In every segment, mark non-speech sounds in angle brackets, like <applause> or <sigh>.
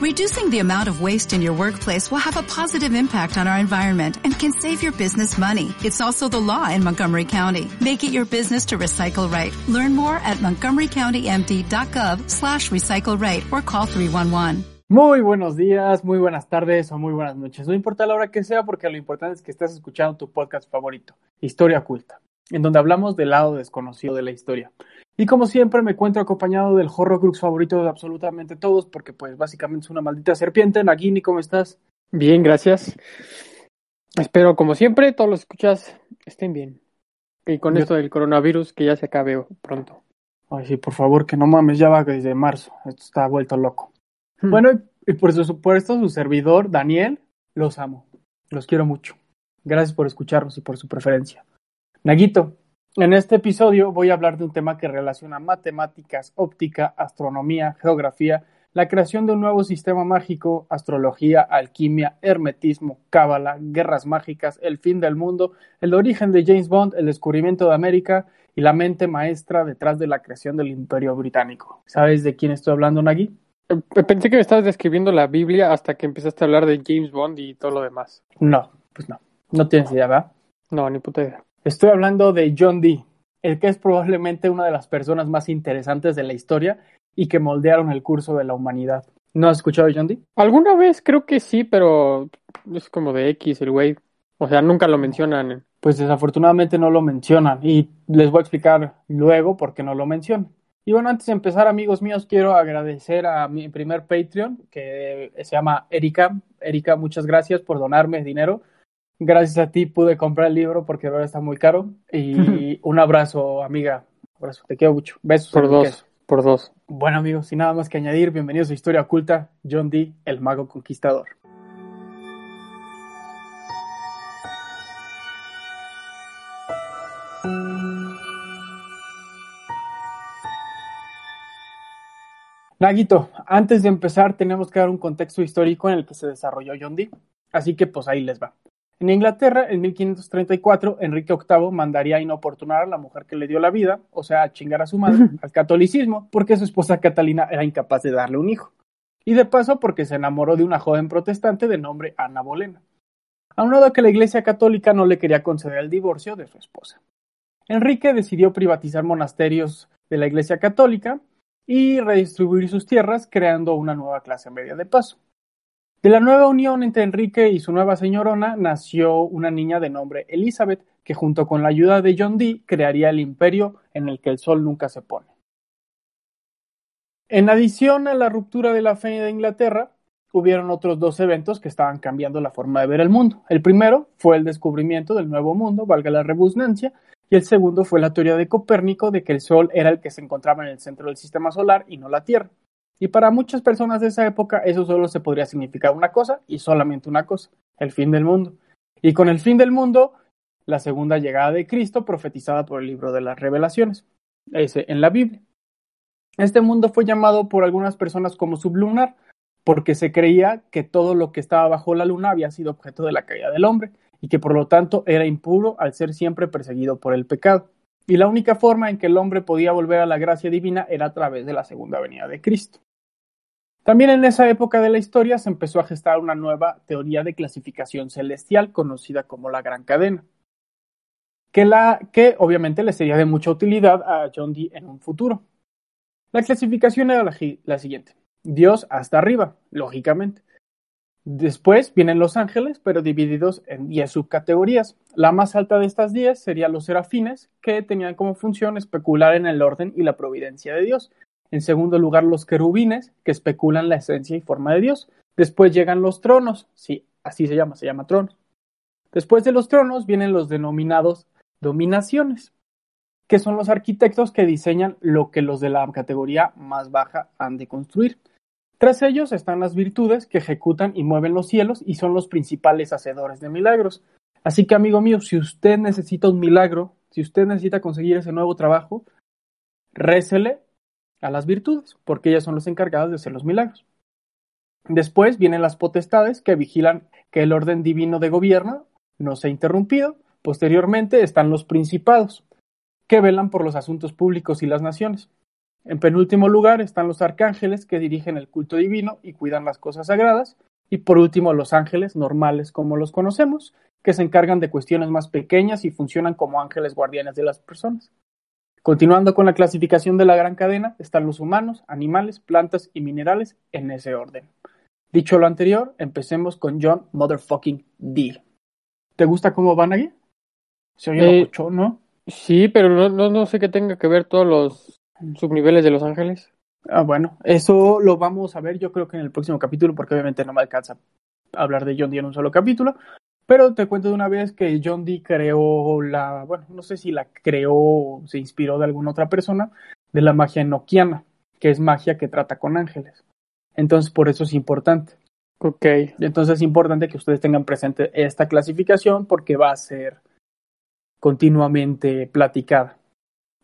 Reducing the amount of waste in your workplace will have a positive impact on our environment and can save your business money. It's also the law in Montgomery County. Make it your business to recycle right. Learn more at montgomerycountymd.gov slash recycle right or call 311. Muy buenos días, muy buenas tardes o muy buenas noches. No importa la hora que sea porque lo importante es que estés escuchando tu podcast favorito, Historia Oculta, en donde hablamos del lado desconocido de la historia. Y como siempre me encuentro acompañado del Horrocrux favorito de absolutamente todos porque pues básicamente es una maldita serpiente. Nagini, ¿cómo estás? Bien, gracias. Espero como siempre todos los escuchas estén bien. Y con Yo- esto del coronavirus que ya se acabe pronto. Ay, sí, por favor, que no mames, ya va desde marzo. Esto está vuelto loco. Hmm. Bueno, y por supuesto, su servidor, Daniel, los amo. Los quiero mucho. Gracias por escucharnos y por su preferencia. Naguito, en este episodio voy a hablar de un tema que relaciona matemáticas, óptica, astronomía, geografía, la creación de un nuevo sistema mágico, astrología, alquimia, hermetismo, cábala, guerras mágicas, el fin del mundo, el origen de James Bond, el descubrimiento de América y la mente maestra detrás de la creación del Imperio Británico. ¿Sabes de quién estoy hablando, Nagui? Eh, Pensé que me estabas describiendo la Biblia hasta que empezaste a hablar de James Bond y todo lo demás. No, pues no. No tienes idea, ¿verdad? No, ni puta idea. Estoy hablando de John Dee, el que es probablemente una de las personas más interesantes de la historia y que moldearon el curso de la humanidad. ¿No has escuchado de John Dee? Alguna vez creo que sí, pero es como de X el güey. O sea, nunca lo mencionan. Pues desafortunadamente no lo mencionan y les voy a explicar luego por qué no lo mencionan. Y bueno, antes de empezar, amigos míos, quiero agradecer a mi primer Patreon, que se llama Erika. Erika, muchas gracias por donarme dinero. Gracias a ti pude comprar el libro porque ahora está muy caro. Y <laughs> un abrazo, amiga. Un abrazo, te quiero mucho. Besos. Por dos, por dos. Bueno, amigos, sin nada más que añadir, bienvenidos a Historia Oculta, John Dee, el mago conquistador. Naguito, antes de empezar tenemos que dar un contexto histórico en el que se desarrolló John Dee, así que pues ahí les va. En Inglaterra, en 1534, Enrique VIII mandaría a inoportunar a la mujer que le dio la vida, o sea, a chingar a su madre, al catolicismo, porque su esposa Catalina era incapaz de darle un hijo. Y de paso porque se enamoró de una joven protestante de nombre Ana Bolena. Aunado que la Iglesia Católica no le quería conceder el divorcio de su esposa. Enrique decidió privatizar monasterios de la Iglesia Católica y redistribuir sus tierras, creando una nueva clase media de paso. De la nueva unión entre Enrique y su nueva señorona nació una niña de nombre Elizabeth, que junto con la ayuda de John Dee crearía el imperio en el que el sol nunca se pone. En adición a la ruptura de la fe de Inglaterra, hubieron otros dos eventos que estaban cambiando la forma de ver el mundo. El primero fue el descubrimiento del nuevo mundo, valga la redundancia, y el segundo fue la teoría de Copérnico de que el Sol era el que se encontraba en el centro del sistema solar y no la Tierra. Y para muchas personas de esa época eso solo se podría significar una cosa y solamente una cosa, el fin del mundo. Y con el fin del mundo, la segunda llegada de Cristo profetizada por el libro de las revelaciones, ese en la Biblia. Este mundo fue llamado por algunas personas como sublunar, porque se creía que todo lo que estaba bajo la luna había sido objeto de la caída del hombre y que por lo tanto era impuro al ser siempre perseguido por el pecado. Y la única forma en que el hombre podía volver a la gracia divina era a través de la segunda venida de Cristo. También en esa época de la historia se empezó a gestar una nueva teoría de clasificación celestial conocida como la Gran Cadena, que, la, que obviamente le sería de mucha utilidad a John Dee en un futuro. La clasificación era la, siguiente. Dios hasta arriba, lógicamente. Después vienen los ángeles, pero divididos en 10 subcategorías. La más alta de estas 10 serían los serafines, que tenían como función especular en el orden y la providencia de Dios. En segundo lugar, los querubines, que especulan la esencia y forma de Dios. Después llegan los tronos, sí, así se llama, se llama tronos. Después de los tronos vienen los denominados dominaciones, que son los arquitectos que diseñan lo que los de la categoría más baja han de construir. Tras ellos están las virtudes que ejecutan y mueven los cielos y son los principales hacedores de milagros. Así que, amigo mío, si usted necesita un milagro, si usted necesita conseguir ese nuevo trabajo, récele a las virtudes, porque ellas son los encargadas de hacer los milagros. Después vienen las potestades que vigilan que el orden divino de gobierno no sea interrumpido. Posteriormente están los principados, que velan por los asuntos públicos y las naciones. En penúltimo lugar están los arcángeles que dirigen el culto divino y cuidan las cosas sagradas. Y por último, los ángeles normales como los conocemos, que se encargan de cuestiones más pequeñas y funcionan como ángeles guardianes de las personas. Continuando con la clasificación de la gran cadena, están los humanos, animales, plantas y minerales en ese orden. Dicho lo anterior, empecemos con John Motherfucking D. ¿Te gusta cómo van aquí? Se oye Eh, mucho, ¿no? Sí, pero no, no, no sé qué tenga que ver todos los subniveles de Los Ángeles. Ah, bueno, eso lo vamos a ver yo creo que en el próximo capítulo, porque obviamente no me alcanza a hablar de John Dee en un solo capítulo. Pero te cuento de una vez que John Dee creó la, bueno, no sé si la creó o se inspiró de alguna otra persona, de la magia enoquiana, que es magia que trata con ángeles. Entonces, por eso es importante. Ok. Entonces es importante que ustedes tengan presente esta clasificación porque va a ser continuamente platicada.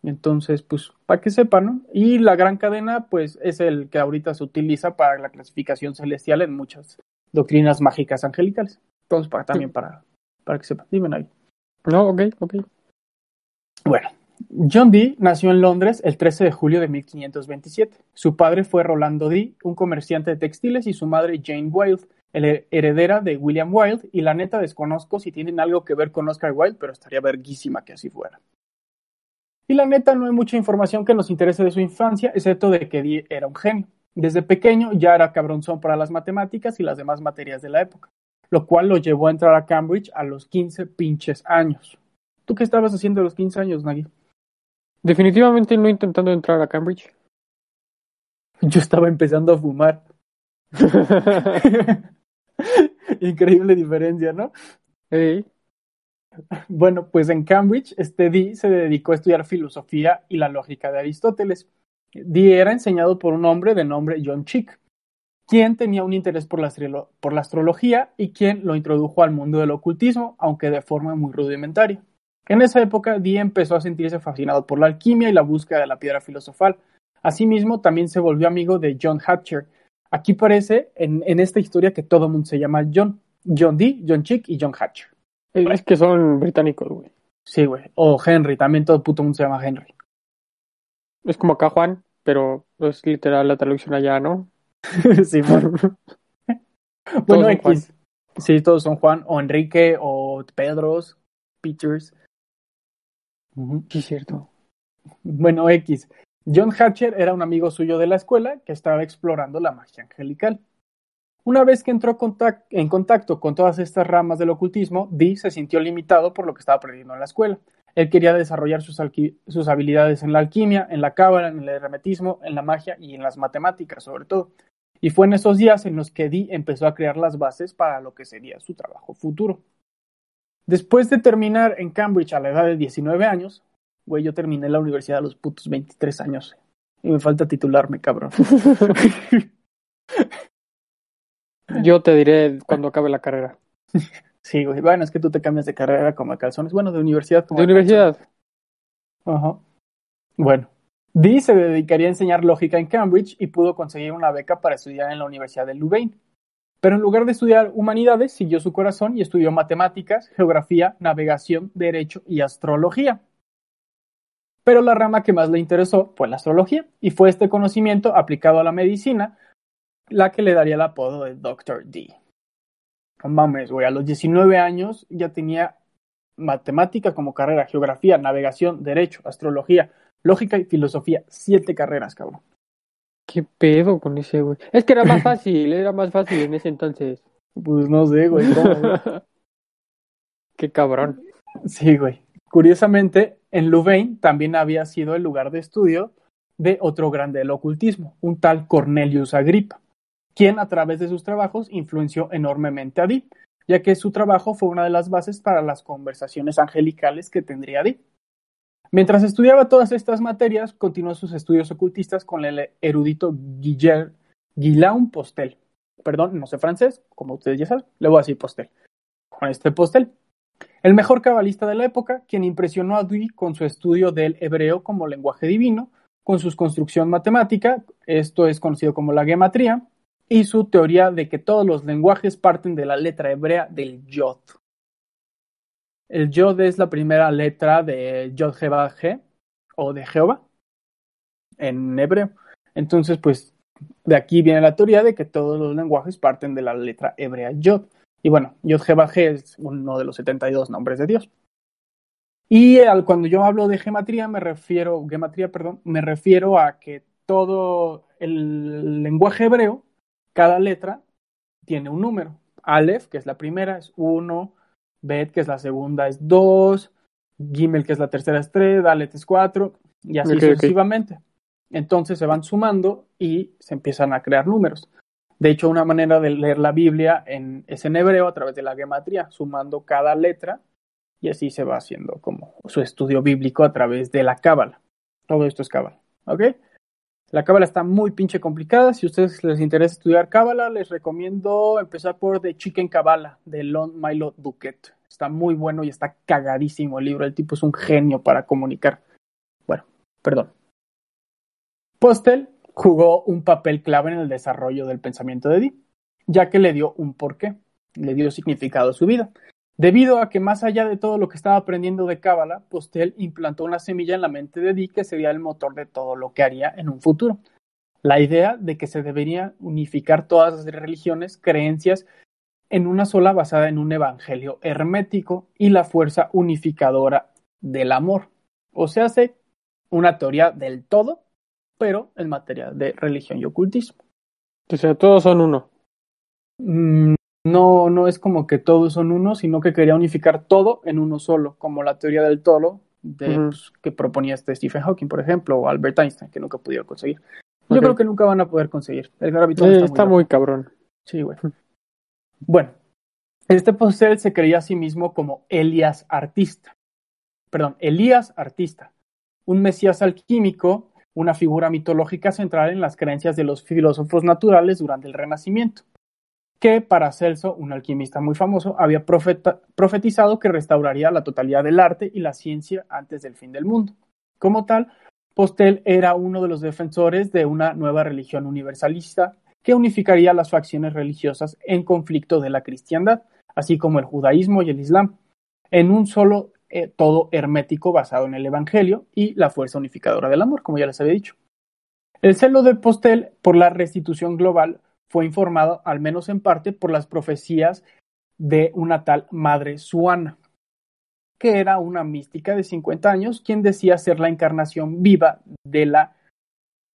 Entonces, pues, para que sepan, ¿no? Y la gran cadena, pues, es el que ahorita se utiliza para la clasificación celestial en muchas doctrinas mágicas angelicales. Entonces, para, también para, para que sepan. Dime, Navi. No, ok, ok. Bueno, John Dee nació en Londres el 13 de julio de 1527. Su padre fue Rolando Dee, un comerciante de textiles, y su madre Jane Wilde, heredera de William Wilde. Y la neta desconozco si tienen algo que ver con Oscar Wilde, pero estaría verguísima que así fuera. Y la neta no hay mucha información que nos interese de su infancia, excepto de que Dee era un genio. Desde pequeño ya era cabronzón para las matemáticas y las demás materias de la época, lo cual lo llevó a entrar a Cambridge a los 15 pinches años. ¿Tú qué estabas haciendo a los 15 años, Nagui? Definitivamente no intentando entrar a Cambridge. Yo estaba empezando a fumar. <laughs> Increíble diferencia, ¿no? Bueno, pues en Cambridge, este Dee se dedicó a estudiar filosofía y la lógica de Aristóteles. Dee era enseñado por un hombre de nombre John Chick, quien tenía un interés por la, astrolo- por la astrología y quien lo introdujo al mundo del ocultismo, aunque de forma muy rudimentaria. En esa época, Dee empezó a sentirse fascinado por la alquimia y la búsqueda de la piedra filosofal. Asimismo, también se volvió amigo de John Hatcher. Aquí parece en, en esta historia que todo el mundo se llama John. John Dee, John Chick y John Hatcher. es que son británicos, güey. Sí, güey. O Henry, también todo puto mundo se llama Henry. Es como acá Juan, pero es literal la traducción allá, ¿no? <laughs> sí, bueno. X. Sí, todos son Juan, o Enrique, o Pedros, Peters. Sí, cierto. Bueno, X. John Hatcher era un amigo suyo de la escuela que estaba explorando la magia angelical. Una vez que entró en contacto con todas estas ramas del ocultismo, Dee se sintió limitado por lo que estaba aprendiendo en la escuela. Él quería desarrollar sus, habilidades en la alquimia, en la cábala, en el hermetismo, en la magia y en las matemáticas, sobre todo. Y fue en esos días en los que Dee empezó a crear las bases para lo que sería su trabajo futuro. Después de terminar en Cambridge a la edad de 19 años, güey, yo terminé la universidad a los putos 23 años. Y me falta titularme, cabrón. <laughs> Yo te diré cuando acabe la carrera. <laughs> Sí, güey. Bueno, es que tú te cambias de carrera como a calzones. Bueno, de universidad como De a universidad. Ajá. Bueno, Dee se dedicaría a enseñar lógica en Cambridge y pudo conseguir una beca para estudiar en la Universidad de Louvain. Pero en lugar de estudiar humanidades, siguió su corazón y estudió matemáticas, geografía, navegación, derecho y astrología. Pero la rama que más le interesó fue la astrología y fue este conocimiento aplicado a la medicina la que le daría el apodo de Dr. D. No mames, güey, a los 19 años ya tenía matemática como carrera, geografía, navegación, derecho, astrología, lógica y filosofía. Siete carreras, cabrón. ¿Qué pedo con ese, güey? Es que era más <laughs> fácil, era más fácil en ese entonces. Pues no sé, güey. <laughs> Qué cabrón. Sí, güey. Curiosamente, en Louvain también había sido el lugar de estudio de otro grande del ocultismo, un tal Cornelius Agrippa, quien a través de sus trabajos influenció enormemente a Dee, ya que su trabajo fue una de las bases para las conversaciones angelicales que tendría Dee. Mientras estudiaba todas estas materias, continuó sus estudios ocultistas con el erudito Guiller, Guillaume Postel. Perdón, no sé francés, como ustedes ya saben, le voy a decir Postel. Con este Postel. El mejor cabalista de la época, quien impresionó a Dee con su estudio del hebreo como lenguaje divino, con su construcción matemática, esto es conocido como la gematría, y su teoría de que todos los lenguajes parten de la letra hebrea del yod. El yod es la primera letra de Yod G o de Jehová. en hebreo. Entonces, pues de aquí viene la teoría de que todos los lenguajes parten de la letra hebrea Yod. Y bueno, Yod G es uno de los 72 nombres de Dios. Y al, cuando yo hablo de gematría, me refiero, perdón, me refiero a que todo el lenguaje hebreo, cada letra tiene un número. Aleph, que es la primera, es 1, Bet, que es la segunda, es 2, Gimel, que es la tercera, es 3, Dalet es 4, y así sucesivamente. Entonces se van sumando y se empiezan a crear números. De hecho, una manera de leer la Biblia en, es en hebreo a través de la gematría, sumando cada letra y así se va haciendo como su estudio bíblico a través de la cábala. Todo esto es cábala, ¿ok? La cábala está muy pinche complicada. Si a ustedes les interesa estudiar cábala, les recomiendo empezar por The Chicken Kabbalah de Lon Milo Duquette. Está muy bueno y está cagadísimo el libro. El tipo es un genio para comunicar. Bueno, perdón. Postel jugó un papel clave en el desarrollo del pensamiento de Dee, ya que le dio un porqué, le dio significado a su vida. Debido a que más allá de todo lo que estaba aprendiendo de Cábala, Postel implantó una semilla en la mente de Dee que sería el motor de todo lo que haría en un futuro. La idea de que se debería unificar todas las religiones, creencias, en una sola basada en un evangelio hermético y la fuerza unificadora del amor. O sea, hace una teoría del todo, pero en materia de religión y ocultismo. O sea, todos son uno. Mm, no, no es como que todos son uno, sino que quería unificar todo en uno solo, como la teoría del todo de, pues, que proponía este Stephen Hawking, por ejemplo, o Albert Einstein, que nunca pudieron conseguir. Yo creo que nunca van a poder conseguir. El gravitón está, está, muy, cabrón. Sí, güey. Bueno, este postel se creía a sí mismo como Elias Artista. Perdón, Elías Artista, un mesías alquímico, una figura mitológica central en las creencias de los filósofos naturales durante el Renacimiento que para Celso, un alquimista muy famoso, había profetizado que restauraría la totalidad del arte y la ciencia antes del fin del mundo. Como tal, Postel era uno de los defensores de una nueva religión universalista que unificaría las facciones religiosas en conflicto de la cristiandad, así como el judaísmo y el islam, en un solo eh, todo hermético basado en el Evangelio y la fuerza unificadora del amor, como ya les había dicho. El celo de Postel por la restitución global fue informado, al menos en parte, por las profecías de una tal Madre Suana, que era una mística de 50 años, quien decía ser la encarnación viva de la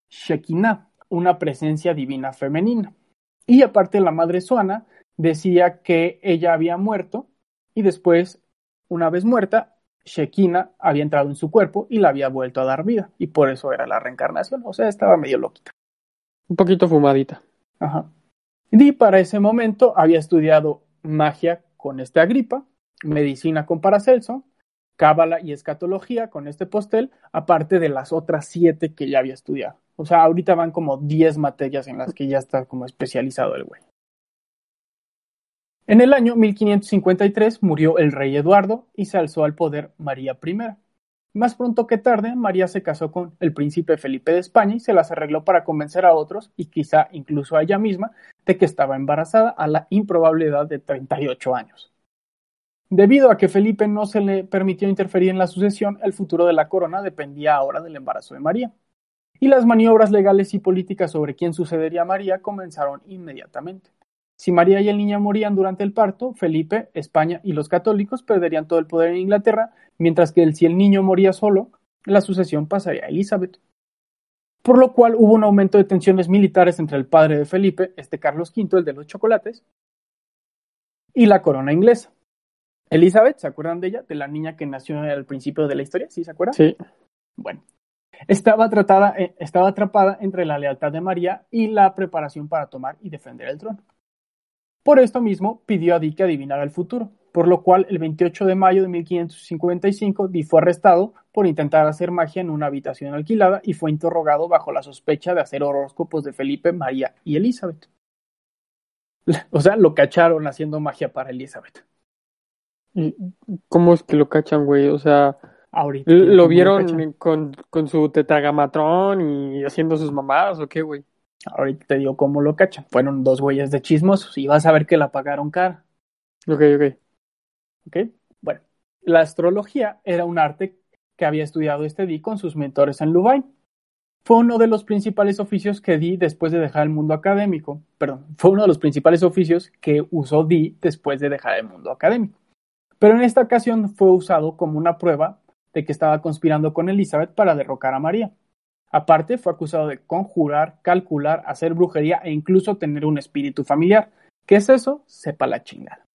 Shekinah, una presencia divina femenina. Y aparte la Madre Suana decía que ella había muerto y después, una vez muerta, Shekinah había entrado en su cuerpo y la había vuelto a dar vida, y por eso era la reencarnación, o sea, estaba medio loquita. Un poquito fumadita. Y para ese momento había estudiado magia con este Agripa, medicina con Paracelso, cábala y escatología con este postel, aparte de las otras siete que ya había estudiado. O sea, ahorita van como diez materias en las que ya está como especializado el güey. En el año 1553 murió el rey Eduardo y se alzó al poder María I. Más pronto que tarde, María se casó con el príncipe Felipe de España y se las arregló para convencer a otros, y quizá incluso a ella misma, de que estaba embarazada a la improbable edad de 38 años. Debido a que Felipe no se le permitió interferir en la sucesión, el futuro de la corona dependía ahora del embarazo de María. Y las maniobras legales y políticas sobre quién sucedería a María comenzaron inmediatamente. Si María y el niño morían durante el parto, Felipe, España y los católicos perderían todo el poder en Inglaterra, mientras que si el niño moría solo, la sucesión pasaría a Elizabeth. Por lo cual hubo un aumento de tensiones militares entre el padre de Felipe, este Carlos V, el de los chocolates, y la corona inglesa. Elizabeth, ¿se acuerdan de ella? De la niña que nació al principio de la historia, ¿sí se acuerdan? Sí. Bueno, estaba, tratada, eh, estaba atrapada entre la lealtad de María y la preparación para tomar y defender el trono. Por esto mismo pidió a Dee que adivinara el futuro, por lo cual el 28 de mayo de 1555 Dee fue arrestado por intentar hacer magia en una habitación alquilada y fue interrogado bajo la sospecha de hacer horóscopos de Felipe, María y Elizabeth. <laughs> O sea, lo cacharon haciendo magia para Elizabeth. ¿Cómo es que lo cachan, güey? O sea, Ahorita, ¿lo vieron con, con su tetragamatrón y haciendo sus mamadas o qué, güey? Ahorita te digo cómo lo cachan. Fueron dos huellas de chismosos y vas a ver que la pagaron cara. Ok, ok. Ok, bueno. La astrología era un arte que había estudiado este Dee con sus mentores en Louvain. fue uno de los principales oficios que Dee después de dejar el mundo académico. Perdón, fue uno de los principales oficios que usó Dee después de dejar el mundo académico. Pero en esta ocasión fue usado como una prueba de que estaba conspirando con Elizabeth para derrocar a María. Aparte, fue acusado de conjurar, calcular, hacer brujería e incluso tener un espíritu familiar. ¿Qué es eso? Sepa la chingada.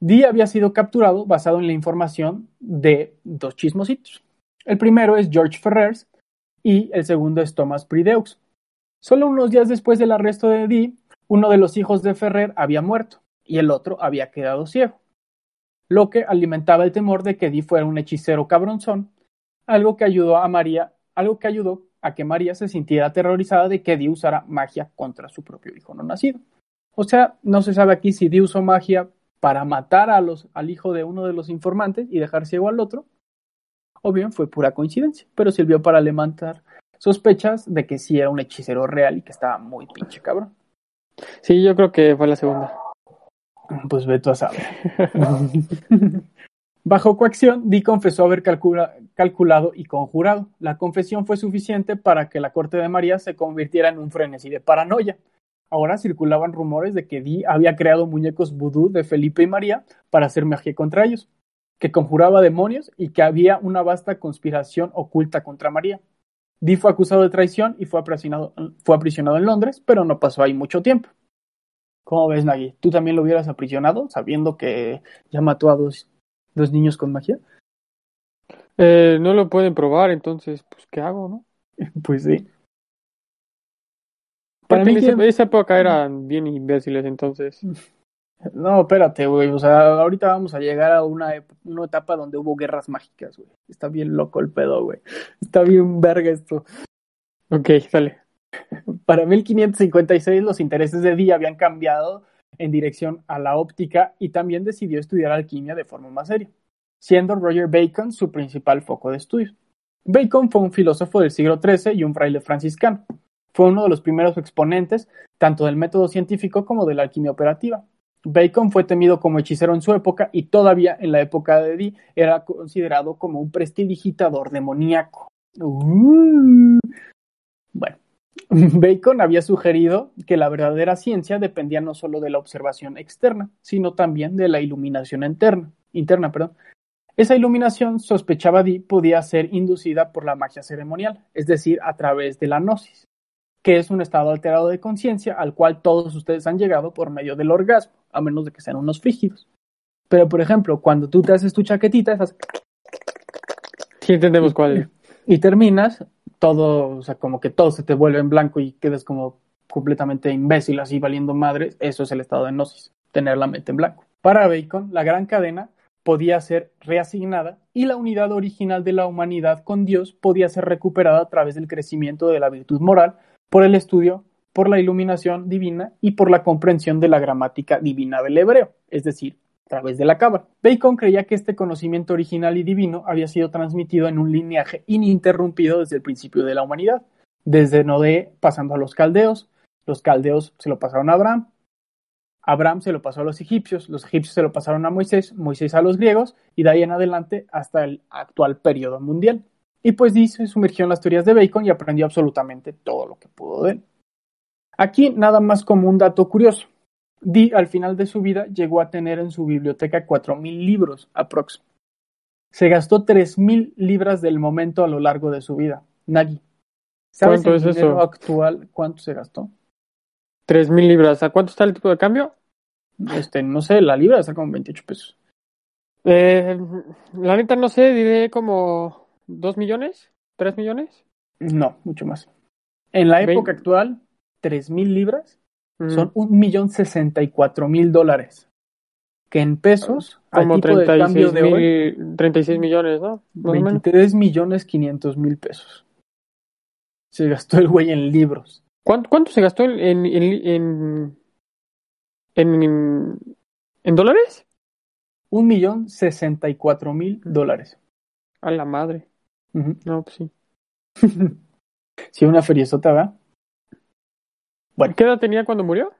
Dee había sido capturado basado en la información de dos chismositos. El primero es George Ferrers y el segundo es Thomas Prideux. Solo unos días después del arresto de Dee, uno de los hijos de Ferrer había muerto y el otro había quedado ciego, lo que alimentaba el temor de que Dee fuera un hechicero cabronzón, algo que ayudó a María, algo que ayudó a que María se sintiera aterrorizada de que Dee usara magia contra su propio hijo no nacido. O sea, no se sabe aquí si Dee usó magia para matar a los, al hijo de uno de los informantes y dejar ciego al otro, o bien fue pura coincidencia, pero sirvió para levantar sospechas de que sí era un hechicero real y que estaba muy pinche cabrón. Sí, yo creo que fue la segunda. Pues veto a saber. <laughs> Bajo coacción, Dee confesó haber calcula, calculado y conjurado. La confesión fue suficiente para que la corte de María se convirtiera en un frenesí de paranoia. Ahora circulaban rumores de que Dee había creado muñecos vudú de Felipe y María para hacer magia contra ellos, que conjuraba demonios y que había una vasta conspiración oculta contra María. Dee fue acusado de traición y fue aprisionado, fue aprisionado en Londres, pero no pasó ahí mucho tiempo. ¿Cómo ves, Nagui? ¿Tú también lo hubieras aprisionado sabiendo que ya mató a dos, dos niños con magia? Eh, no lo pueden probar, entonces, pues, ¿qué hago, no? <laughs> pues sí. Para mí, esa época eran bien imbéciles, entonces. <laughs> No, espérate, güey. O sea, ahorita vamos a llegar a una, una etapa donde hubo guerras mágicas, güey. Está bien loco el pedo, güey. Está bien verga esto. Ok, sale. <laughs> Para 1556 los intereses de Dee habían cambiado en dirección a la óptica y también decidió estudiar alquimia de forma más seria, siendo Roger Bacon su principal foco de estudio. Bacon fue un filósofo del siglo XIII y un fraile franciscano. Fue uno de los primeros exponentes tanto del método científico como de la alquimia operativa. Bacon fue temido como hechicero en su época y todavía en la época de Dee era considerado como un prestidigitador demoníaco. Uh. Bueno, <laughs> Bacon había sugerido que la verdadera ciencia dependía no solo de la observación externa, sino también de la iluminación interna. interna perdón. Esa iluminación, sospechaba Dee, podía ser inducida por la magia ceremonial, es decir, a través de la gnosis, que es un estado alterado de conciencia al cual todos ustedes han llegado por medio del orgasmo, a menos de que sean unos frígidos. Pero, por ejemplo, cuando tú te haces tu chaquetita, estás... Sí, entendemos cuál es. Y terminas, todo, o sea, como que todo se te vuelve en blanco y quedas como completamente imbécil, así valiendo madres, eso es el estado de gnosis, tener la mente en blanco. Para Bacon, la gran cadena podía ser reasignada y la unidad original de la humanidad con Dios podía ser recuperada a través del crecimiento de la virtud moral por el estudio, por la iluminación divina y por la comprensión de la gramática divina del hebreo, es decir, través de la cabra. Bacon creía que este conocimiento original y divino había sido transmitido en un lineaje ininterrumpido desde el principio de la humanidad, desde Noé pasando a los caldeos, los caldeos se lo pasaron a Abraham, Abraham se lo pasó a los egipcios, los egipcios se lo pasaron a Moisés, Moisés a los griegos y de ahí en adelante hasta el actual periodo mundial. Y pues dice, sumergió en las teorías de Bacon y aprendió absolutamente todo lo que pudo de él. Aquí nada más como un dato curioso. Dee al final de su vida llegó a tener en su biblioteca 4.000 libros aprox. Se gastó 3.000 libras del momento a lo largo de su vida. Nagi. ¿Sabes ¿Cuánto el es dinero eso? actual cuánto se gastó? Tres mil libras. ¿A cuánto está el tipo de cambio? Este, no sé, la libra está como 28 pesos. Eh, la neta no sé, diré como dos millones, tres millones. No, mucho más. En la época actual, 3.000 libras Mm, son un millón sesenta y cuatro mil dólares. Que en pesos, al como tipo de cambio 36 de hoy, mil, 36 millones, ¿no? Más o menos. 23 millones 500 mil pesos. Se gastó el güey en libros. ¿Cuánto, cuánto se gastó en, en, en, en, en, dólares? Un millón sesenta y cuatro mil dólares. A la madre. Ujú. No, pues sí. <laughs> Sí, una feriezota, ¿verdad? ¿Qué edad tenía cuando murió?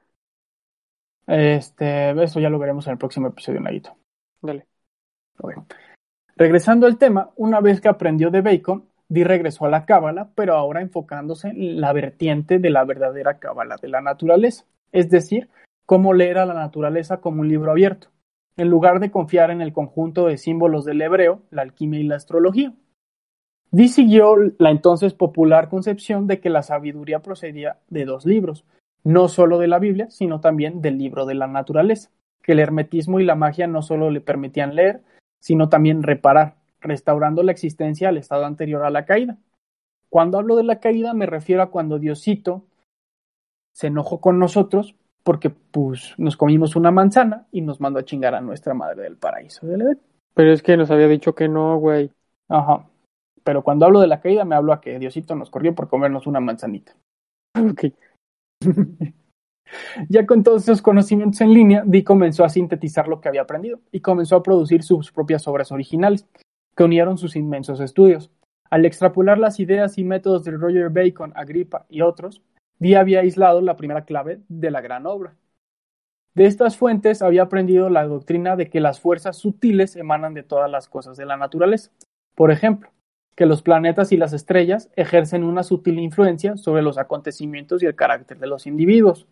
Este, eso ya lo veremos en el próximo episodio, Naguito. Dale. Ok. Regresando al tema, una vez que aprendió de Bacon, Dee regresó a la cábala, pero ahora enfocándose en la vertiente de la verdadera cábala de la naturaleza, es decir, cómo leer a la naturaleza como un libro abierto, en lugar de confiar en el conjunto de símbolos del hebreo, la alquimia y la astrología. Dee siguió la entonces popular concepción de que la sabiduría procedía de dos libros, no solo de la Biblia, sino también del libro de la naturaleza, que el hermetismo y la magia no solo le permitían leer, sino también reparar, restaurando la existencia al estado anterior a la caída. Cuando hablo de la caída me refiero a cuando Diosito se enojó con nosotros porque pues nos comimos una manzana y nos mandó a chingar a nuestra madre del paraíso del Edén. Pero es que nos había dicho que no, güey. Ajá. Pero cuando hablo de la caída me hablo a que Diosito nos corrió por comernos una manzanita. <laughs> Ok. <laughs> ya con todos esos conocimientos en línea, Dee comenzó a sintetizar lo que había aprendido y comenzó a producir sus propias obras originales, que unieron sus inmensos estudios. Al extrapolar las ideas y métodos de Roger Bacon, Agrippa y otros, Dee había aislado la primera clave de la gran obra. De estas fuentes había aprendido la doctrina de que las fuerzas sutiles emanan de todas las cosas de la naturaleza. Por ejemplo, que los planetas y las estrellas ejercen una sutil influencia sobre los acontecimientos y el carácter de los individuos,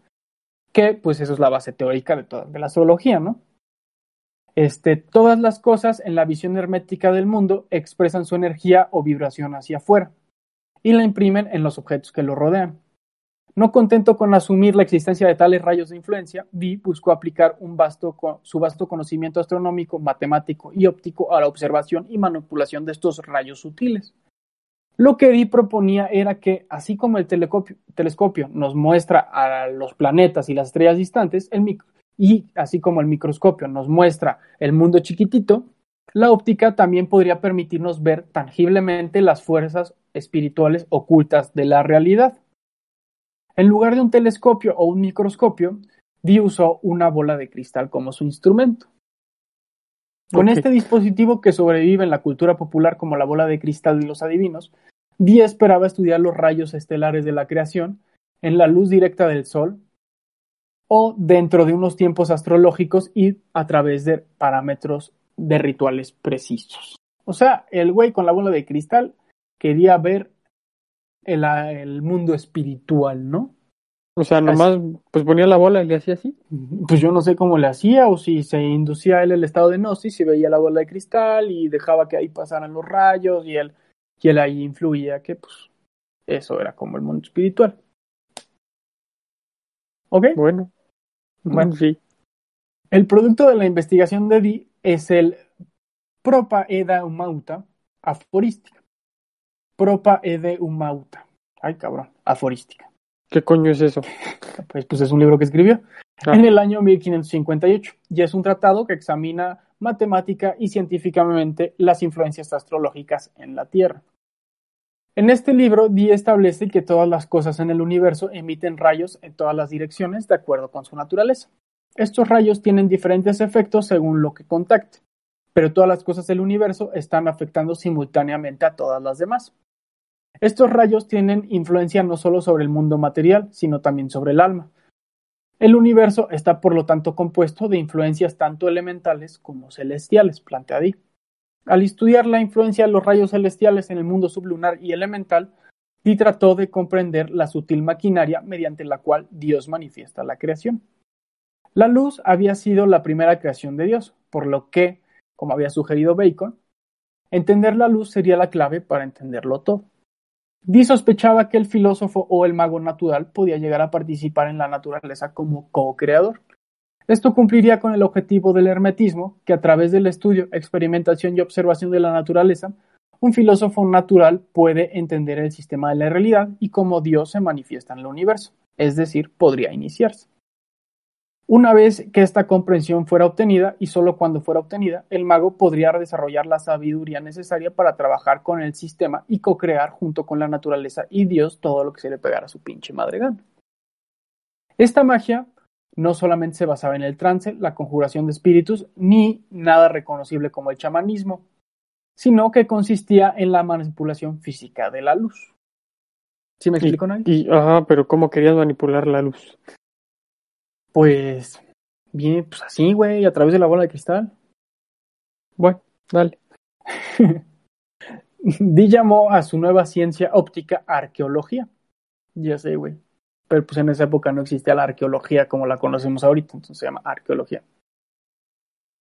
que pues eso es la base teórica de toda la astrología, ¿no? Este, todas las cosas en la visión hermética del mundo expresan su energía o vibración hacia afuera y la imprimen en los objetos que lo rodean. No contento con asumir la existencia de tales rayos de influencia, Dee buscó aplicar un vasto, su vasto conocimiento astronómico, matemático y óptico a la observación y manipulación de estos rayos sutiles. Lo que Dee proponía era que, así como el telescopio nos muestra a los planetas y las estrellas distantes, el y así como el microscopio nos muestra el mundo chiquitito, la óptica también podría permitirnos ver tangiblemente las fuerzas espirituales ocultas de la realidad. En lugar de un telescopio o un microscopio, Dee usó una bola de cristal como su instrumento. Con este dispositivo que sobrevive en la cultura popular como la bola de cristal de los adivinos, Dee esperaba estudiar los rayos estelares de la creación en la luz directa del Sol o dentro de unos tiempos astrológicos y a través de parámetros de rituales precisos. O sea, el güey con la bola de cristal quería ver el, mundo espiritual, ¿no? O sea, nomás pues ponía la bola y le hacía así. Pues yo no sé cómo le hacía o si se inducía él el estado de gnosis y veía la bola de cristal y dejaba que ahí pasaran los rayos y él, y él ahí influía, que pues eso era como el mundo espiritual. ¿Ok? Bueno. Bueno, sí. El producto de la investigación de Dee es el Propa Eda Umauta aforística. Propa Ede Umauta. Ay, cabrón, aforística. ¿Qué coño es eso? <laughs> Pues, pues es un libro que escribió ah. en el año 1558 y es un tratado que examina matemática y científicamente las influencias astrológicas en la Tierra. En este libro, Dee establece que todas las cosas en el universo emiten rayos en todas las direcciones de acuerdo con su naturaleza. Estos rayos tienen diferentes efectos según lo que contacte, pero todas las cosas del universo están afectando simultáneamente a todas las demás. Estos rayos tienen influencia no solo sobre el mundo material, sino también sobre el alma. El universo está por lo tanto compuesto de influencias tanto elementales como celestiales, plantea Dee. Al estudiar la influencia de los rayos celestiales en el mundo sublunar y elemental, Dee trató de comprender la sutil maquinaria mediante la cual Dios manifiesta la creación. La luz había sido la primera creación de Dios, por lo que, como había sugerido Bacon, entender la luz sería la clave para entenderlo todo. Dee sospechaba que el filósofo o el mago natural podía llegar a participar en la naturaleza como co-creador. Esto cumpliría con el objetivo del hermetismo, que a través del estudio, experimentación y observación de la naturaleza, un filósofo natural puede entender el sistema de la realidad y cómo Dios se manifiesta en el universo, es decir, podría iniciarse. Una vez que esta comprensión fuera obtenida, y solo cuando fuera obtenida, el mago podría desarrollar la sabiduría necesaria para trabajar con el sistema y co-crear junto con la naturaleza y Dios todo lo que se le pegara a su pinche madre gana. Esta magia no solamente se basaba en el trance, la conjuración de espíritus, ni nada reconocible como el chamanismo, sino que consistía en la manipulación física de la luz. ¿Sí me explico, Nay? Y, ajá, pero ¿cómo querías manipular la luz? Pues bien, pues así, güey, a través de la bola de cristal. Bueno, dale. <laughs> Dee llamó a su nueva ciencia óptica arqueología. Ya sé, güey. Pero pues en esa época no existía la arqueología como la conocemos ahorita, entonces se llama arqueología.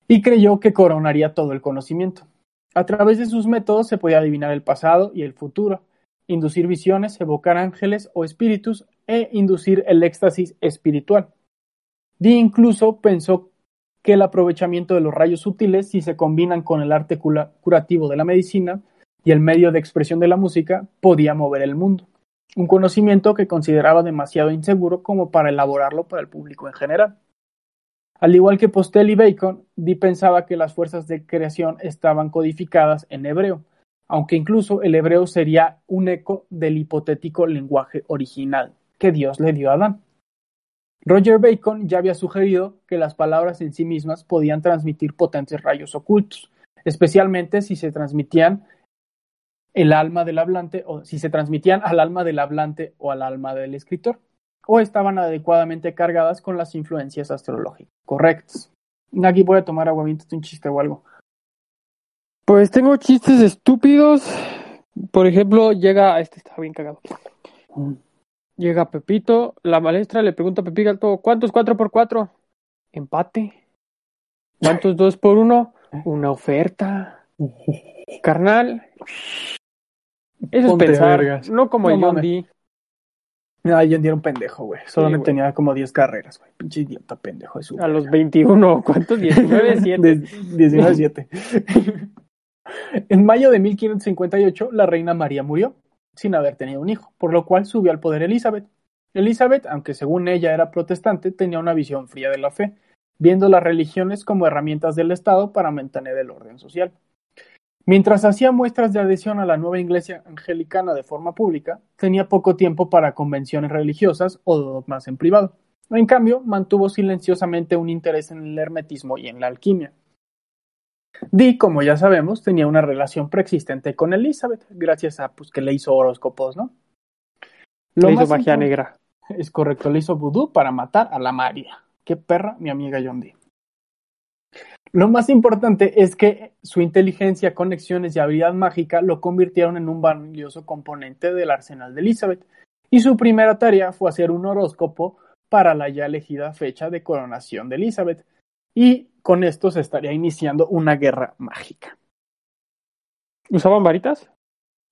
Y creyó que coronaría todo el conocimiento. A través de sus métodos se podía adivinar el pasado y el futuro, inducir visiones, evocar ángeles o espíritus e inducir el éxtasis espiritual. Dee incluso pensó que el aprovechamiento de los rayos sutiles, si se combinan con el arte curativo de la medicina y el medio de expresión de la música, podía mover el mundo. Un conocimiento que consideraba demasiado inseguro como para elaborarlo para el público en general. Al igual que Postel y Bacon, Dee pensaba que las fuerzas de creación estaban codificadas en hebreo, aunque incluso el hebreo sería un eco del hipotético lenguaje original que Dios le dio a Adán. Roger Bacon ya había sugerido que las palabras en sí mismas podían transmitir potentes rayos ocultos, especialmente si se transmitían el alma del hablante o si se transmitían al alma del hablante o al alma del escritor, o estaban adecuadamente cargadas con las influencias astrológicas correctas. Aquí voy a tomar agua, un chiste o algo. Pues tengo chistes estúpidos. Por ejemplo, llega. Este está bien cagado. Llega Pepito, la maestra le pregunta a Pepito, ¿cuántos cuatro por cuatro? Empate. ¿Cuántos dos por uno? Una oferta. Carnal. Eso es pensar, no como el John D. No, John D era un pendejo, güey. Solamente tenía como 10 carreras, güey. Pinche idiota pendejo. De a los 21, ¿cuántos? 19, 7. 19, 7. en mayo de 1558, la reina María murió sin haber tenido un hijo, por lo cual subió al poder Elizabeth. Elizabeth, aunque según ella era protestante, tenía una visión fría de la fe, viendo las religiones como herramientas del Estado para mantener el orden social. Mientras hacía muestras de adhesión a la nueva iglesia anglicana de forma pública, tenía poco tiempo para convenciones religiosas o dogmas en privado. En cambio, mantuvo silenciosamente un interés en el hermetismo y en la alquimia. Dee, como ya sabemos, tenía una relación preexistente con Elizabeth, gracias a pues, que le hizo horóscopos, ¿no? le hizo magia negra. Es correcto, le hizo vudú para matar a la María. Qué perra, mi amiga John Dee. Lo más importante es que su inteligencia, conexiones y habilidad mágica lo convirtieron en un valioso componente del arsenal de Elizabeth, y su primera tarea fue hacer un horóscopo para la ya elegida fecha de coronación de Elizabeth, y con esto se estaría iniciando una guerra mágica. ¿Usaban varitas?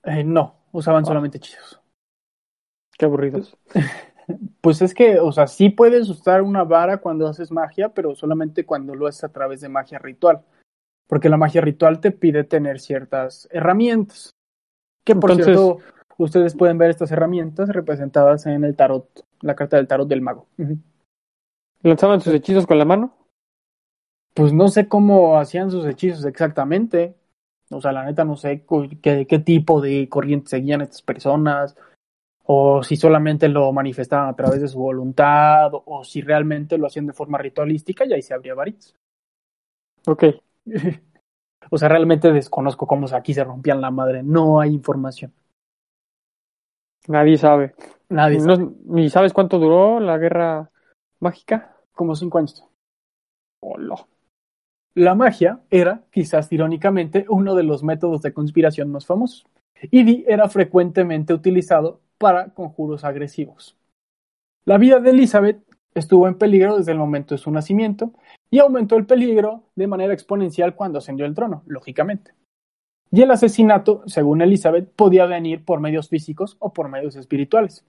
Eh, no, usaban ah. solamente hechizos. Qué aburridos. <laughs> Pues es que, o sea, sí puedes usar una vara cuando haces magia, pero solamente cuando lo haces a través de magia ritual. Porque la magia ritual te pide tener ciertas herramientas. Que por cierto, ustedes pueden ver estas herramientas representadas en el tarot, la carta del tarot del mago. ¿Lanzaban sus hechizos con la mano? Pues no sé cómo hacían sus hechizos exactamente. O sea, la neta no sé qué, qué tipo de corriente seguían estas personas, o si solamente lo manifestaban a través de su voluntad, o, si realmente lo hacían de forma ritualística, y ahí se abría varitas. Ok. <laughs> o sea, realmente desconozco cómo aquí se rompían la madre. No hay información. Nadie sabe. Nadie sabe. ¿Ni sabes cuánto duró la guerra mágica? Como cinco años. Hola. La magia era, quizás irónicamente, uno de los métodos de conspiración más famosos, y era frecuentemente utilizado para conjuros agresivos. La vida de Elizabeth estuvo en peligro desde el momento de su nacimiento y aumentó el peligro de manera exponencial cuando ascendió al trono, lógicamente. Y el asesinato, según Elizabeth, podía venir por medios físicos o por medios espirituales.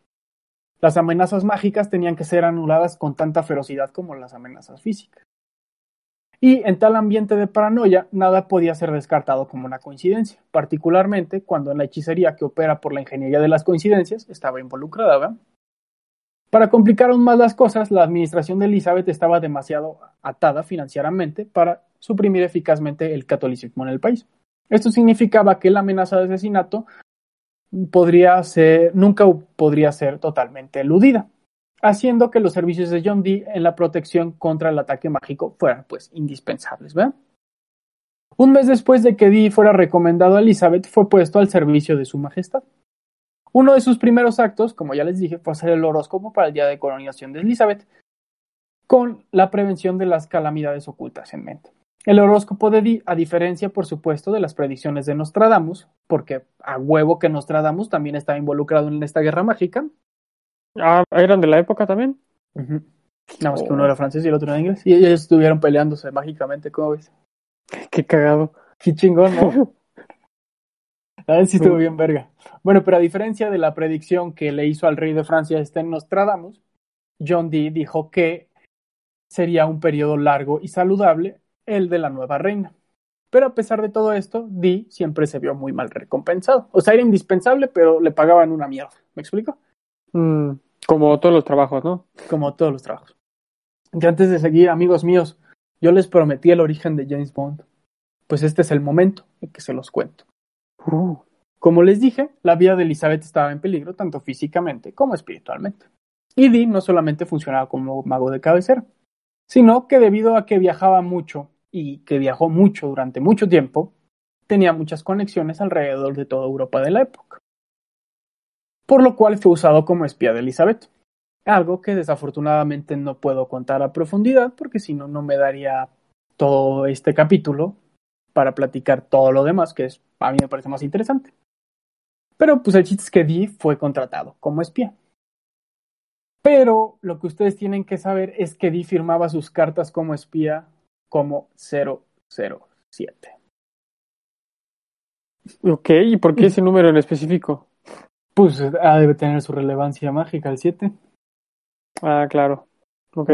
Las amenazas mágicas tenían que ser anuladas con tanta ferocidad como las amenazas físicas. Y en tal ambiente de paranoia, nada podía ser descartado como una coincidencia, particularmente cuando la hechicería que opera por la ingeniería de las coincidencias estaba involucrada. Para complicar aún más las cosas, la administración de Elizabeth estaba demasiado atada financieramente para suprimir eficazmente el catolicismo en el país. Esto significaba que la amenaza de asesinato podría ser, nunca podría ser totalmente eludida haciendo que los servicios de John Dee en la protección contra el ataque mágico fueran pues indispensables. Un mes después de que Dee fuera recomendado a Elizabeth, fue puesto al servicio de su majestad. Uno de sus primeros actos, como ya les dije, fue hacer el horóscopo para el día de coronación de Elizabeth, con la prevención de las calamidades ocultas en mente. El horóscopo de Di, a diferencia, por supuesto, de las predicciones de Nostradamus, porque a huevo que Nostradamus también estaba involucrado en esta guerra mágica. Ah, ¿eran de la época también? Nada más que uno era francés y el otro era inglés. Y ellos estuvieron peleándose mágicamente, ¿cómo ves? Qué cagado. Qué chingón, ¿no? A ver si estuvo bien verga. Bueno, pero a diferencia de la predicción que le hizo al rey de Francia este Nostradamus, John Dee dijo que sería un periodo largo y saludable el de la nueva reina. Pero a pesar de todo esto, Dee siempre se vio muy mal recompensado. O sea, era indispensable, pero le pagaban una mierda. ¿Me explico? Mm, como todos los trabajos, ¿no? Como todos los trabajos. Y antes de seguir, amigos míos, yo les prometí el origen de James Bond. Pues este es el momento en que se los cuento. Uh. Como les dije, la vida de Elizabeth estaba en peligro tanto físicamente como espiritualmente. Y Dee no solamente funcionaba como mago de cabecera, sino que debido a que viajaba mucho y que viajó mucho durante mucho tiempo, tenía muchas conexiones alrededor de toda Europa de la época. Por lo cual fue usado como espía de Elizabeth, algo que desafortunadamente no puedo contar a profundidad porque si no, no me daría todo este capítulo para platicar todo lo demás, que es, a mí me parece más interesante. Pero pues el chiste es que Dee fue contratado como espía. Pero lo que ustedes tienen que saber es que Dee firmaba sus cartas como espía como 007. Ok, ¿y por qué ese número en específico? Pues ah, debe tener su relevancia mágica el 7. Ah, claro. Ok.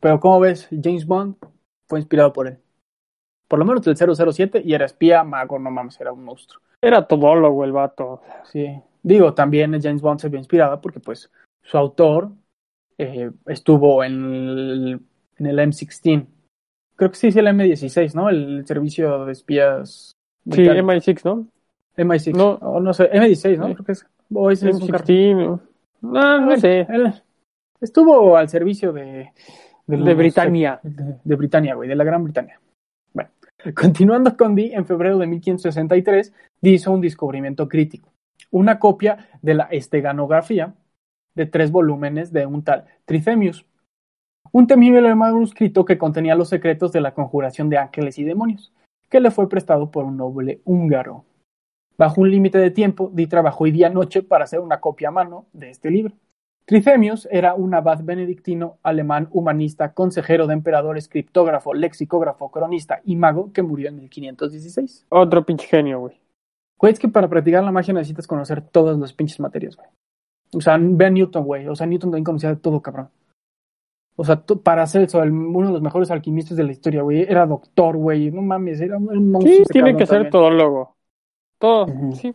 Pero como ves, James Bond fue inspirado por él. Por lo menos del 007 y era espía, mago, no mames, era un monstruo. Era todólogo el vato. Sí. Digo, también James Bond se vio inspirado porque pues su autor eh, estuvo en el, en el M16. Creo que sí, sí, el M16, ¿no? El servicio de espías. Sí, británico. MI6, ¿no? MI6. No. O no sé, M16, ¿no? Sí. Creo que es. O ese es un carro. M16. No, no sé. él estuvo al servicio de. De los- Britania. De, de Britania, güey, de la Gran Bretaña. Bueno, <laughs> continuando con Dee, en febrero de 1563, Dee hizo un descubrimiento crítico. Una copia de la esteganografía de tres volúmenes de un tal Trithemius. Un temible manuscrito que contenía los secretos de la conjuración de ángeles y demonios, que le fue prestado por un noble húngaro. Bajo un límite de tiempo, Dee trabajó día y noche para hacer una copia a mano de este libro. Trithemius era un abad benedictino alemán humanista, consejero de emperadores, criptógrafo, lexicógrafo, cronista y mago que murió en 1516. Otro pinche genio, güey. Güey, es que para practicar la magia necesitas conocer todas las pinches materias, güey. O sea, ve a Newton, güey. O sea, Newton también conocía de todo, cabrón. O sea, Paracelso, el- uno de los mejores alquimistas de la historia, güey. Era doctor, güey. No mames, era un monstruo. Sí, tiene que ser todólogo. Todo, sí.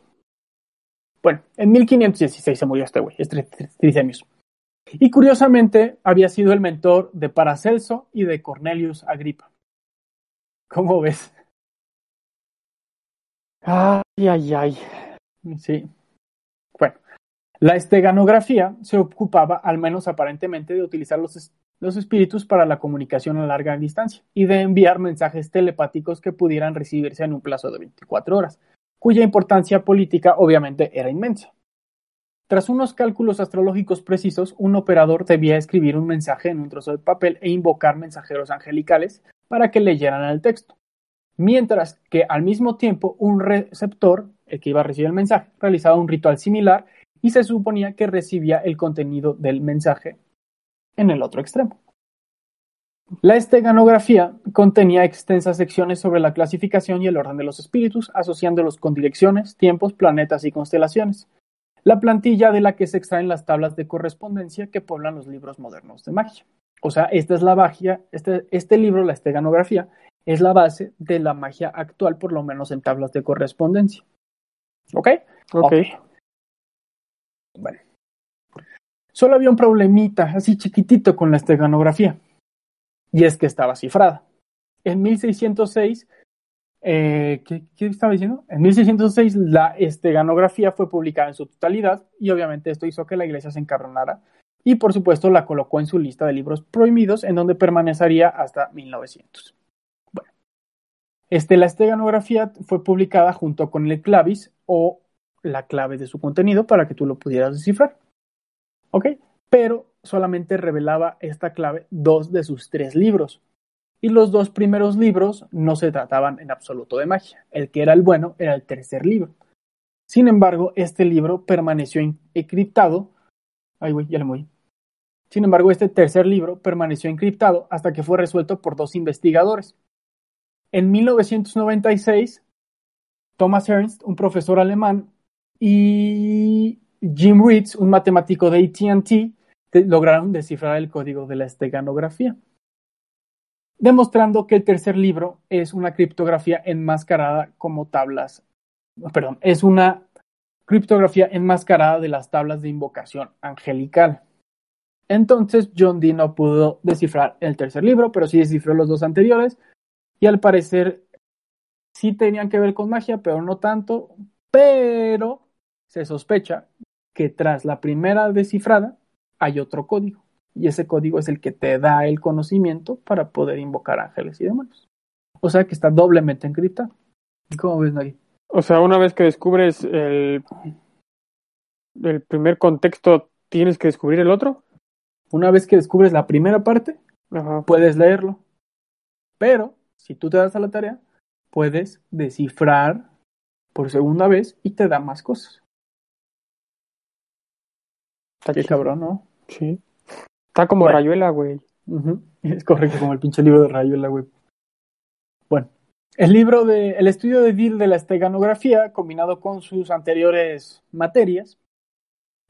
Bueno, en 1516 se murió este güey, este Trithemius. Y curiosamente había sido el mentor de Paracelso y de Cornelius Agripa. ¿Cómo ves? Ay, ay, ay. Sí. Bueno, la esteganografía se ocupaba, al menos aparentemente, de utilizar los, es- los espíritus para la comunicación a larga distancia y de enviar mensajes telepáticos que pudieran recibirse en un plazo de 24 horas, cuya importancia política obviamente era inmensa. Tras unos cálculos astrológicos precisos, un operador debía escribir un mensaje en un trozo de papel e invocar mensajeros angelicales para que leyeran el texto mientras que al mismo tiempo un receptor, el que iba a recibir el mensaje, realizaba un ritual similar y se suponía que recibía el contenido del mensaje en el otro extremo. La esteganografía contenía extensas secciones sobre la clasificación y el orden de los espíritus, asociándolos con direcciones, tiempos, planetas y constelaciones. La plantilla de la que se extraen las tablas de correspondencia que poblan los libros modernos de magia. O sea, esta es la magia, este, este libro, la esteganografía, es la base de la magia actual, por lo menos en tablas de correspondencia. ¿Ok? Ok. Bueno. Solo había un problemita, así chiquitito, con la esteganografía. Y es que estaba cifrada. En 1606, eh, ¿qué, ¿qué estaba diciendo? En 1606 la esteganografía fue publicada en su totalidad y obviamente esto hizo que la iglesia se encabronara y por supuesto la colocó en su lista de libros prohibidos en donde permanecería hasta 1900. Bueno, este, la esteganografía fue publicada junto con el clavis o la clave de su contenido para que tú lo pudieras descifrar. ¿Ok? Pero solamente revelaba esta clave dos de sus tres libros. y los dos primeros libros no se trataban en absoluto de magia. El que era el bueno era el tercer libro. Sin embargo, este libro permaneció encriptado. Ay, güey, ya le moví. Sin embargo, este tercer libro permaneció encriptado hasta que fue resuelto por dos investigadores. En 1996, Thomas Ernst, un profesor alemán, y Jim Reeds, un matemático de ATT, lograron descifrar el código de la esteganografía, demostrando que el tercer libro es una criptografía enmascarada como tablas, perdón, es una criptografía enmascarada de las tablas de invocación angelical. Entonces John Dee no pudo descifrar el tercer libro, pero sí descifró los dos anteriores y al parecer sí tenían que ver con magia, pero no tanto, pero se sospecha que tras la primera descifrada hay otro código y ese código es el que te da el conocimiento para poder invocar ángeles y demonios. O sea que está doblemente encriptado. ¿Cómo ves, Nagui? O sea, una vez que descubres el, el primer contexto, ¿tienes que descubrir el otro? Una vez que descubres la primera parte, puedes leerlo. Pero, si tú te das a la tarea, puedes descifrar por segunda vez y te da más cosas. Está Qué cabrón, ¿no? Sí. Está como Rayuela, güey. <laughs> Es correcto, como el pinche libro de Rayuela, güey. Bueno, el libro de, el estudio de Dill de la esteganografía, combinado con sus anteriores materias,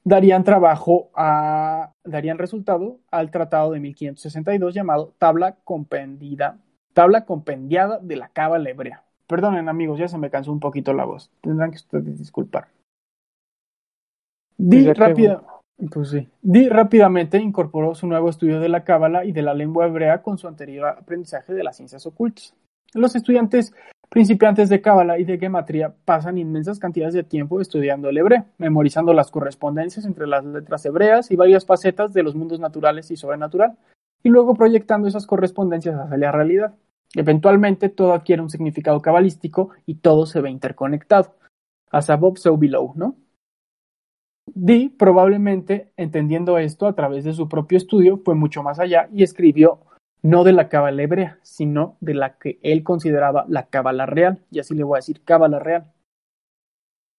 darían trabajo a, darían resultado al tratado de 1562 llamado Tabla Compendida, Tabla Compendiada de la Cábala Hebrea. Perdonen amigos, ya se me cansó un poquito la voz. Tendrán que ustedes disculpar. Di pues rápida, pues sí. Di rápidamente incorporó su nuevo estudio de la cábala y de la lengua hebrea con su anterior aprendizaje de las ciencias ocultas. Los estudiantes Principiantes de Cábala y de Gematría pasan inmensas cantidades de tiempo estudiando el hebreo, memorizando las correspondencias entre las letras hebreas y varias facetas de los mundos naturales y sobrenatural, y luego proyectando esas correspondencias hacia la realidad. Eventualmente todo adquiere un significado cabalístico y todo se ve interconectado. As above, so below, ¿no? Dee, probablemente entendiendo esto a través de su propio estudio, fue mucho más allá y escribió no de la cábala hebrea, sino de la que él consideraba la cábala real, y así le voy a decir cábala real,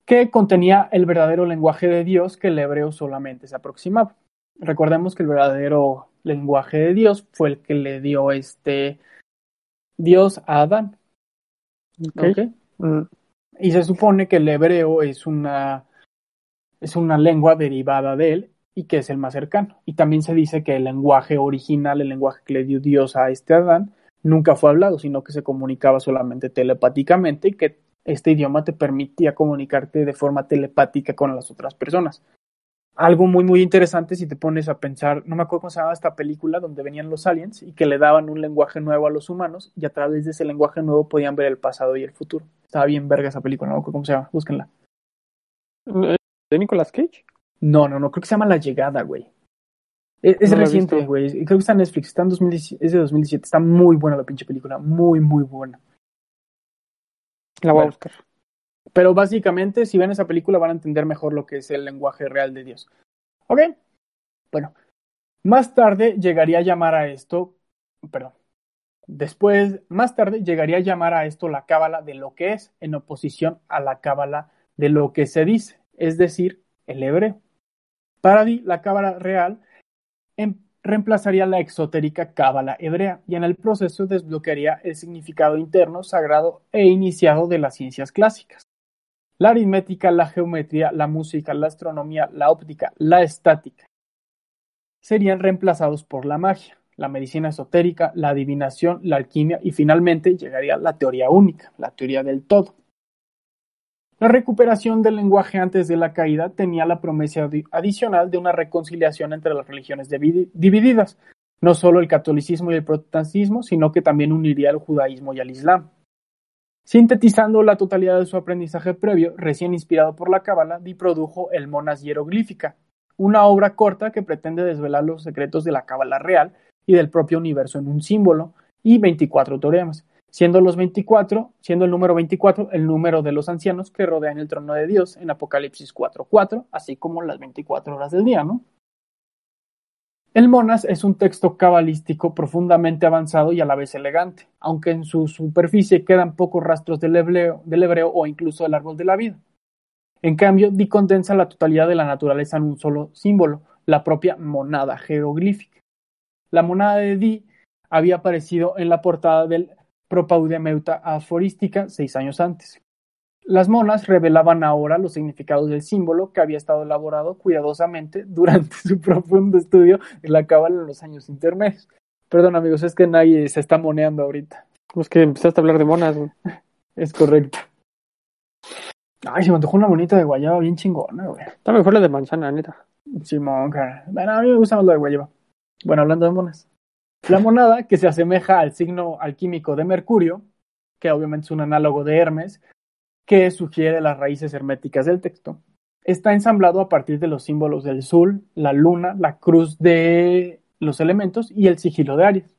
que contenía el verdadero lenguaje de Dios que el hebreo solamente se aproximaba. Recordemos que el verdadero lenguaje de Dios fue el que le dio este Dios a Adán. Mm. Y se supone que el hebreo es una, es una lengua derivada de él y que es el más cercano. Y también se dice que el lenguaje original, el lenguaje que le dio Dios a este Adán, nunca fue hablado, sino que se comunicaba solamente telepáticamente y que este idioma te permitía comunicarte de forma telepática con las otras personas. Algo muy muy interesante si te pones a pensar, no me acuerdo cómo se llamaba esta película donde venían los aliens y que le daban un lenguaje nuevo a los humanos y a través de ese lenguaje nuevo podían ver el pasado y el futuro. Estaba bien verga esa película, no me acuerdo cómo se llama, búsquenla. ¿De Nicolas Cage? No, no, no, creo que se llama La Llegada, güey. E-, es, reciente, güey. Creo que está en Netflix, está en 2017, es de 2017. Está muy buena la pinche película, muy, muy buena. La voy a buscar. Pero básicamente, si ven esa película, van a entender mejor lo que es el lenguaje real de Dios. ¿Ok? Bueno, más tarde llegaría a llamar a esto, perdón, después, más tarde llegaría a llamar a esto la cábala de lo que es, en oposición a la cábala de lo que se dice, es decir, el hebreo. Para la cábala real em, reemplazaría la exotérica cábala hebrea y en el proceso desbloquearía el significado interno, sagrado e iniciado de las ciencias clásicas. La aritmética, la geometría, la música, la astronomía, la óptica, la estática serían reemplazados por la magia, la medicina esotérica, la adivinación, la alquimia y finalmente llegaría la teoría única, la teoría del todo. La recuperación del lenguaje antes de la caída tenía la promesa adicional de una reconciliación entre las religiones divididas, no solo el catolicismo y el protestantismo, sino que también uniría al judaísmo y al islam. Sintetizando la totalidad de su aprendizaje previo, recién inspirado por la Cábala, Di produjo el Monas Hieroglífica, una obra corta que pretende desvelar los secretos de la Cábala real y del propio universo en un símbolo, y 24 teoremas, siendo los 24, siendo el número 24 el número de los ancianos que rodean el trono de Dios en Apocalipsis 4:4, así como las 24 horas del día, ¿no? El Monas es un texto cabalístico profundamente avanzado y a la vez elegante, aunque en su superficie quedan pocos rastros del hebreo, del hebreo o incluso del árbol de la vida. En cambio, Di condensa la totalidad de la naturaleza en un solo símbolo, la propia monada jeroglífica. La monada de Di había aparecido en la portada del Propaudemeuta Aforística seis años antes. Las monas revelaban ahora los significados del símbolo que había estado elaborado cuidadosamente <laughs> durante su profundo estudio en la cábala en los años intermedios. Perdón, amigos, es que nadie se está moneando ahorita. Es que empezaste a hablar de monas, güey. <laughs> Es correcto. Ay, se me antojó una bonita de guayaba bien chingona, güey. Está mejor la de manzana, neta. Simón, cara. Bueno, a mí me gusta más la de guayaba. Bueno, hablando de monas. La monada, que se asemeja al signo alquímico de Mercurio, que obviamente es un análogo de Hermes, que sugiere las raíces herméticas del texto, está ensamblado a partir de los símbolos del sol, la luna, la cruz de los elementos y el sigilo de Aries,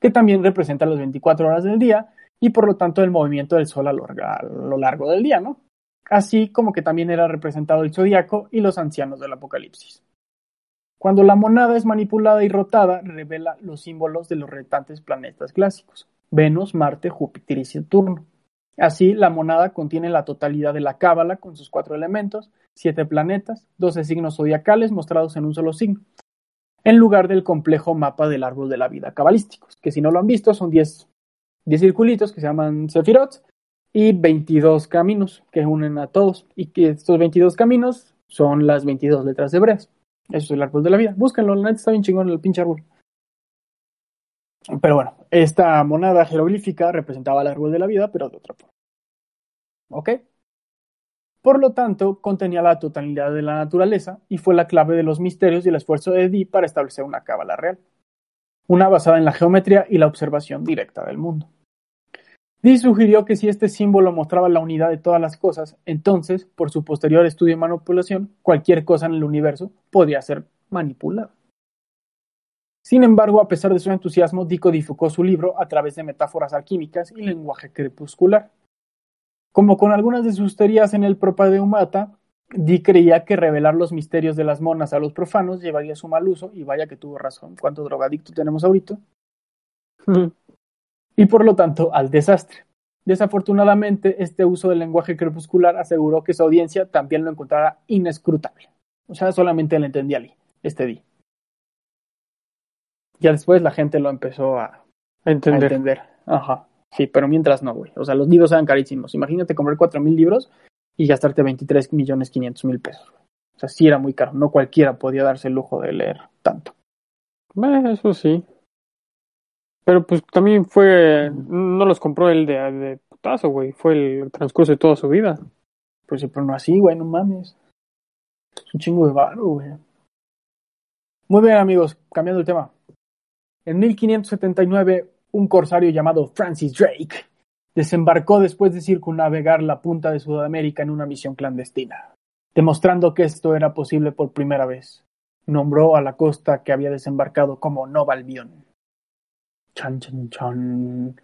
que también representa las 24 horas del día y por lo tanto el movimiento del sol a lo, a lo largo del día, ¿no? Así como que también era representado el zodiaco y los ancianos del Apocalipsis. Cuando la monada es manipulada y rotada, revela los símbolos de los retantes planetas clásicos, Venus, Marte, Júpiter y Saturno. Así, la monada contiene la totalidad de la cábala con sus cuatro elementos, siete planetas, doce signos zodiacales mostrados en un solo signo, en lugar del complejo mapa del árbol de la vida cabalísticos, que si no lo han visto son diez, diez circulitos que se llaman sefirot y 22 caminos que unen a todos, y que estos 22 caminos son las 22 letras hebreas. Eso es el árbol de la vida. Búsquenlo, la neta está bien chingón el pinche árbol. Pero bueno, esta monada jeroglífica representaba el árbol de la vida, pero de otra forma. ¿Ok? Por lo tanto, contenía la totalidad de la naturaleza y fue la clave de los misterios y el esfuerzo de Di para establecer una cábala real. Una basada en la geometría y la observación directa del mundo. Di sugirió que si este símbolo mostraba la unidad de todas las cosas, entonces, por su posterior estudio y manipulación, cualquier cosa en el universo podía ser manipulada. Sin embargo, a pesar de su entusiasmo, Di codificó su libro a través de metáforas alquímicas y lenguaje crepuscular. Como con algunas de sus teorías en el Propadeumata, Di creía que revelar los misterios de las monas a los profanos llevaría su mal uso, y vaya que tuvo razón. ¿Cuánto drogadicto tenemos ahorita? <laughs> y por lo tanto al desastre. Desafortunadamente, este uso del lenguaje crepuscular aseguró que su audiencia también lo encontrara inescrutable. O sea, solamente le entendía Lee, este día. Ya después la gente lo empezó a, entender. a entender. Ajá. Sí, pero mientras no, güey. O sea, los libros eran carísimos. Imagínate comprar cuatro mil libros y gastarte 23 millones 500 mil pesos. güey. O sea, sí era muy caro. No cualquiera podía darse el lujo de leer tanto. Eso sí. Pero pues también fue. No los compró el de, putazo, güey. Fue el transcurso de toda su vida. Pues sí, pero no así, güey, no mames. Es un chingo de varo, güey. Muy bien, amigos, cambiando el tema. En 1579, un corsario llamado Francis Drake desembarcó después de circunnavegar la punta de Sudamérica en una misión clandestina, demostrando que esto era posible por primera vez. Nombró a la costa que había desembarcado como Nova Albion. Chan, chan, chan.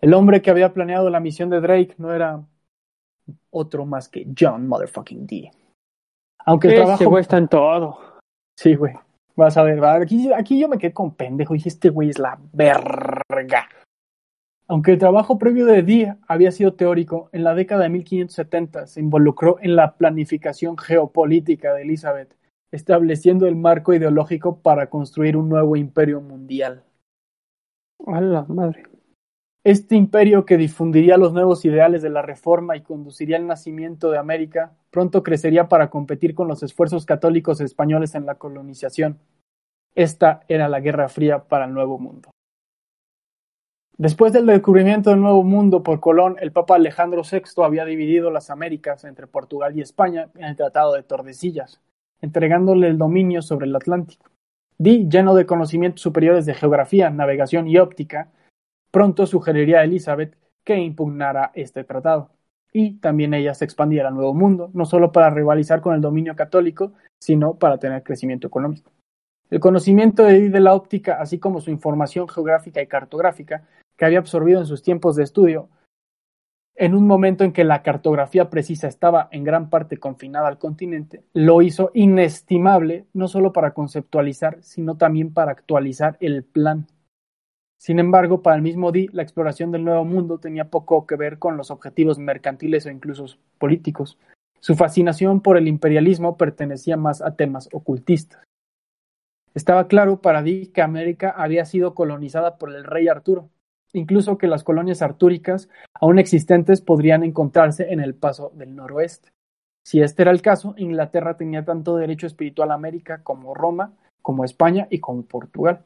El hombre que había planeado la misión de Drake no era otro más que John Motherfucking D. Aunque el trabajo... güey está en todo. Sí, güey. Vas a ver, aquí, aquí yo me quedé con pendejo. Dije, este güey es la verga. Aunque el trabajo previo de Dee había sido teórico, en la década de 1570 se involucró en la planificación geopolítica de Elizabeth, estableciendo el marco ideológico para construir un nuevo imperio mundial. Este imperio que difundiría los nuevos ideales de la reforma y conduciría al nacimiento de América, pronto crecería para competir con los esfuerzos católicos españoles en la colonización. Esta era la Guerra Fría para el Nuevo Mundo. Después del descubrimiento del Nuevo Mundo por Colón, el Papa Alejandro VI había dividido las Américas entre Portugal y España en el Tratado de Tordesillas, entregándole el dominio sobre el Atlántico. Dee, lleno de conocimientos superiores de geografía, navegación y óptica, pronto sugeriría a Elizabeth que impugnara este tratado, y también ella se expandiera al Nuevo Mundo, no solo para rivalizar con el dominio católico, sino para tener crecimiento económico. El conocimiento de Dee de la óptica, así como su información geográfica y cartográfica, que había absorbido en sus tiempos de estudio, en un momento en que la cartografía precisa estaba en gran parte confinada al continente, lo hizo inestimable no solo para conceptualizar, sino también para actualizar el plan. Sin embargo, para el mismo Di, la exploración del Nuevo Mundo tenía poco que ver con los objetivos mercantiles o incluso políticos. Su fascinación por el imperialismo pertenecía más a temas ocultistas. Estaba claro para Di que América había sido colonizada por el rey Arturo, incluso que las colonias artúricas aún existentes podrían encontrarse en el paso del noroeste. Si este era el caso, Inglaterra tenía tanto derecho espiritual a América como Roma, como España y como Portugal.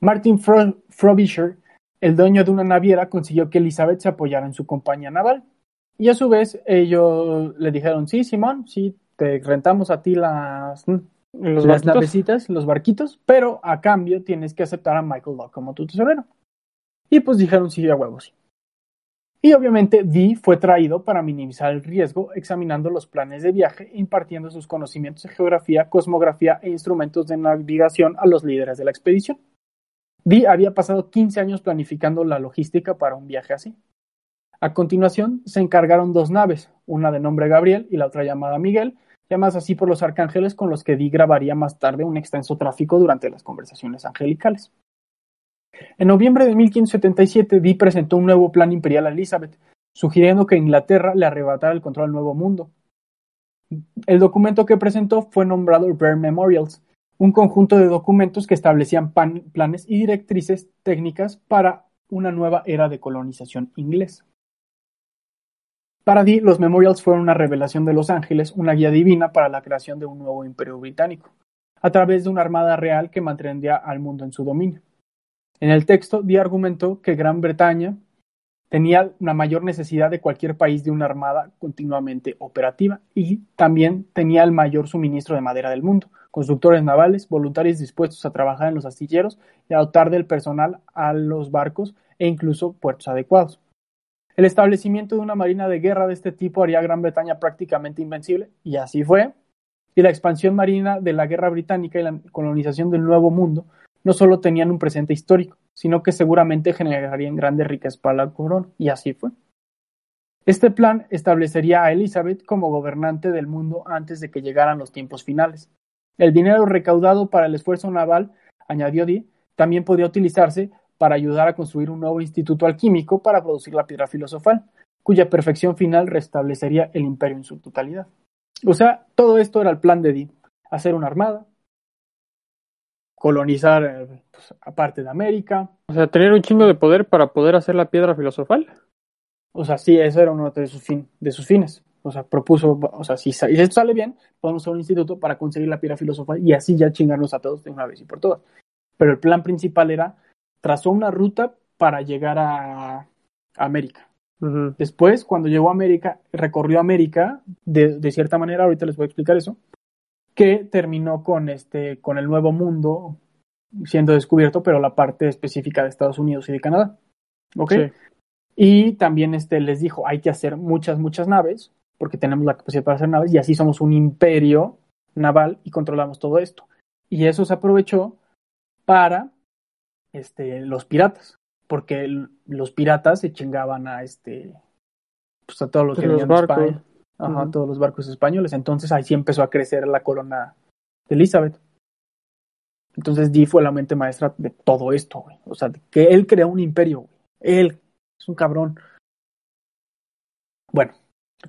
Martin Frobisher, el dueño de una naviera, consiguió que Elizabeth se apoyara en su compañía naval. Y a su vez, ellos le dijeron, sí, Simón, sí, te rentamos a ti las, los las navecitas, los barquitos, pero a cambio tienes que aceptar a Michael Locke como tu tesorero. Y pues dijeron sí a huevos. Y obviamente Dee fue traído para minimizar el riesgo, examinando los planes de viaje e impartiendo sus conocimientos de geografía, cosmografía e instrumentos de navegación a los líderes de la expedición. Dee había pasado 15 años planificando la logística para un viaje así. A continuación, se encargaron dos naves, una de nombre Gabriel y la otra llamada Miguel, llamadas así por los arcángeles con los que Dee grabaría más tarde un extenso tráfico durante las conversaciones angelicales. En noviembre de 1577, Dee presentó un nuevo plan imperial a Elizabeth, sugiriendo que Inglaterra le arrebatara el control al Nuevo Mundo. El documento que presentó fue nombrado Rare Memorials, un conjunto de documentos que establecían planes y directrices técnicas para una nueva era de colonización inglesa. Para Dee, los Memorials fueron una revelación de los ángeles, una guía divina para la creación de un nuevo imperio británico, a través de una armada real que mantendría al mundo en su dominio. En el texto, Dee argumentó que Gran Bretaña tenía la mayor necesidad de cualquier país de una armada continuamente operativa y también tenía el mayor suministro de madera del mundo, constructores navales, voluntarios dispuestos a trabajar en los astilleros y a dotar del personal a los barcos e incluso puertos adecuados. El establecimiento de una marina de guerra de este tipo haría a Gran Bretaña prácticamente invencible, y así fue. Y la expansión marina de la guerra británica y la colonización del Nuevo Mundo no solo tenían un presente histórico, sino que seguramente generarían grandes riquezas para la corona, y así fue. Este plan establecería a Elizabeth como gobernante del mundo antes de que llegaran los tiempos finales. El dinero recaudado para el esfuerzo naval, añadió Dee, también podía utilizarse para ayudar a construir un nuevo instituto alquímico para producir la piedra filosofal, cuya perfección final restablecería el imperio en su totalidad. O sea, todo esto era el plan de Dee, hacer una armada, colonizar eh, pues, aparte de América. O sea, tener un chingo de poder para poder hacer la piedra filosofal. O sea, sí, eso era uno de sus, fin, de sus fines. O sea, propuso, o sea, si, si esto sale bien, podemos hacer un instituto para conseguir la piedra filosofal y así ya chingarnos a todos de una vez y por todas. Pero el plan principal era trazó una ruta para llegar a América. Después, cuando llegó a América, recorrió América de, de, cierta manera, ahorita les voy a explicar eso, que terminó con, este, con el Nuevo Mundo siendo descubierto, pero la parte específica de Estados Unidos y de Canadá. ¿Ok? Y también este, les dijo, hay que hacer muchas, muchas naves, porque tenemos la capacidad para hacer naves, y así somos un imperio naval y controlamos todo esto. Y eso se aprovechó para este, los piratas, porque los piratas se chingaban a este, pues a todos los que los barcos. Ajá, todos los barcos españoles. Entonces ahí sí empezó a crecer la corona de Elizabeth. Entonces Dee fue la mente maestra de todo esto, güey. O sea, que él creó un imperio, güey. Él es un cabrón. Bueno,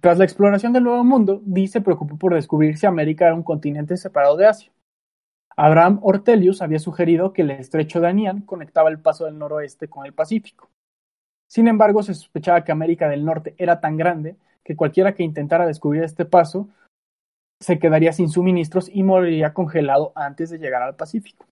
tras la exploración del Nuevo Mundo, Dee se preocupó por descubrir si América era un continente separado de Asia. Abraham Ortelius había sugerido que el estrecho de Anian conectaba el paso del noroeste con el Pacífico. Sin embargo, se sospechaba que América del Norte era tan grande que cualquiera que intentara descubrir este paso se quedaría sin suministros y moriría congelado antes de llegar al Pacífico.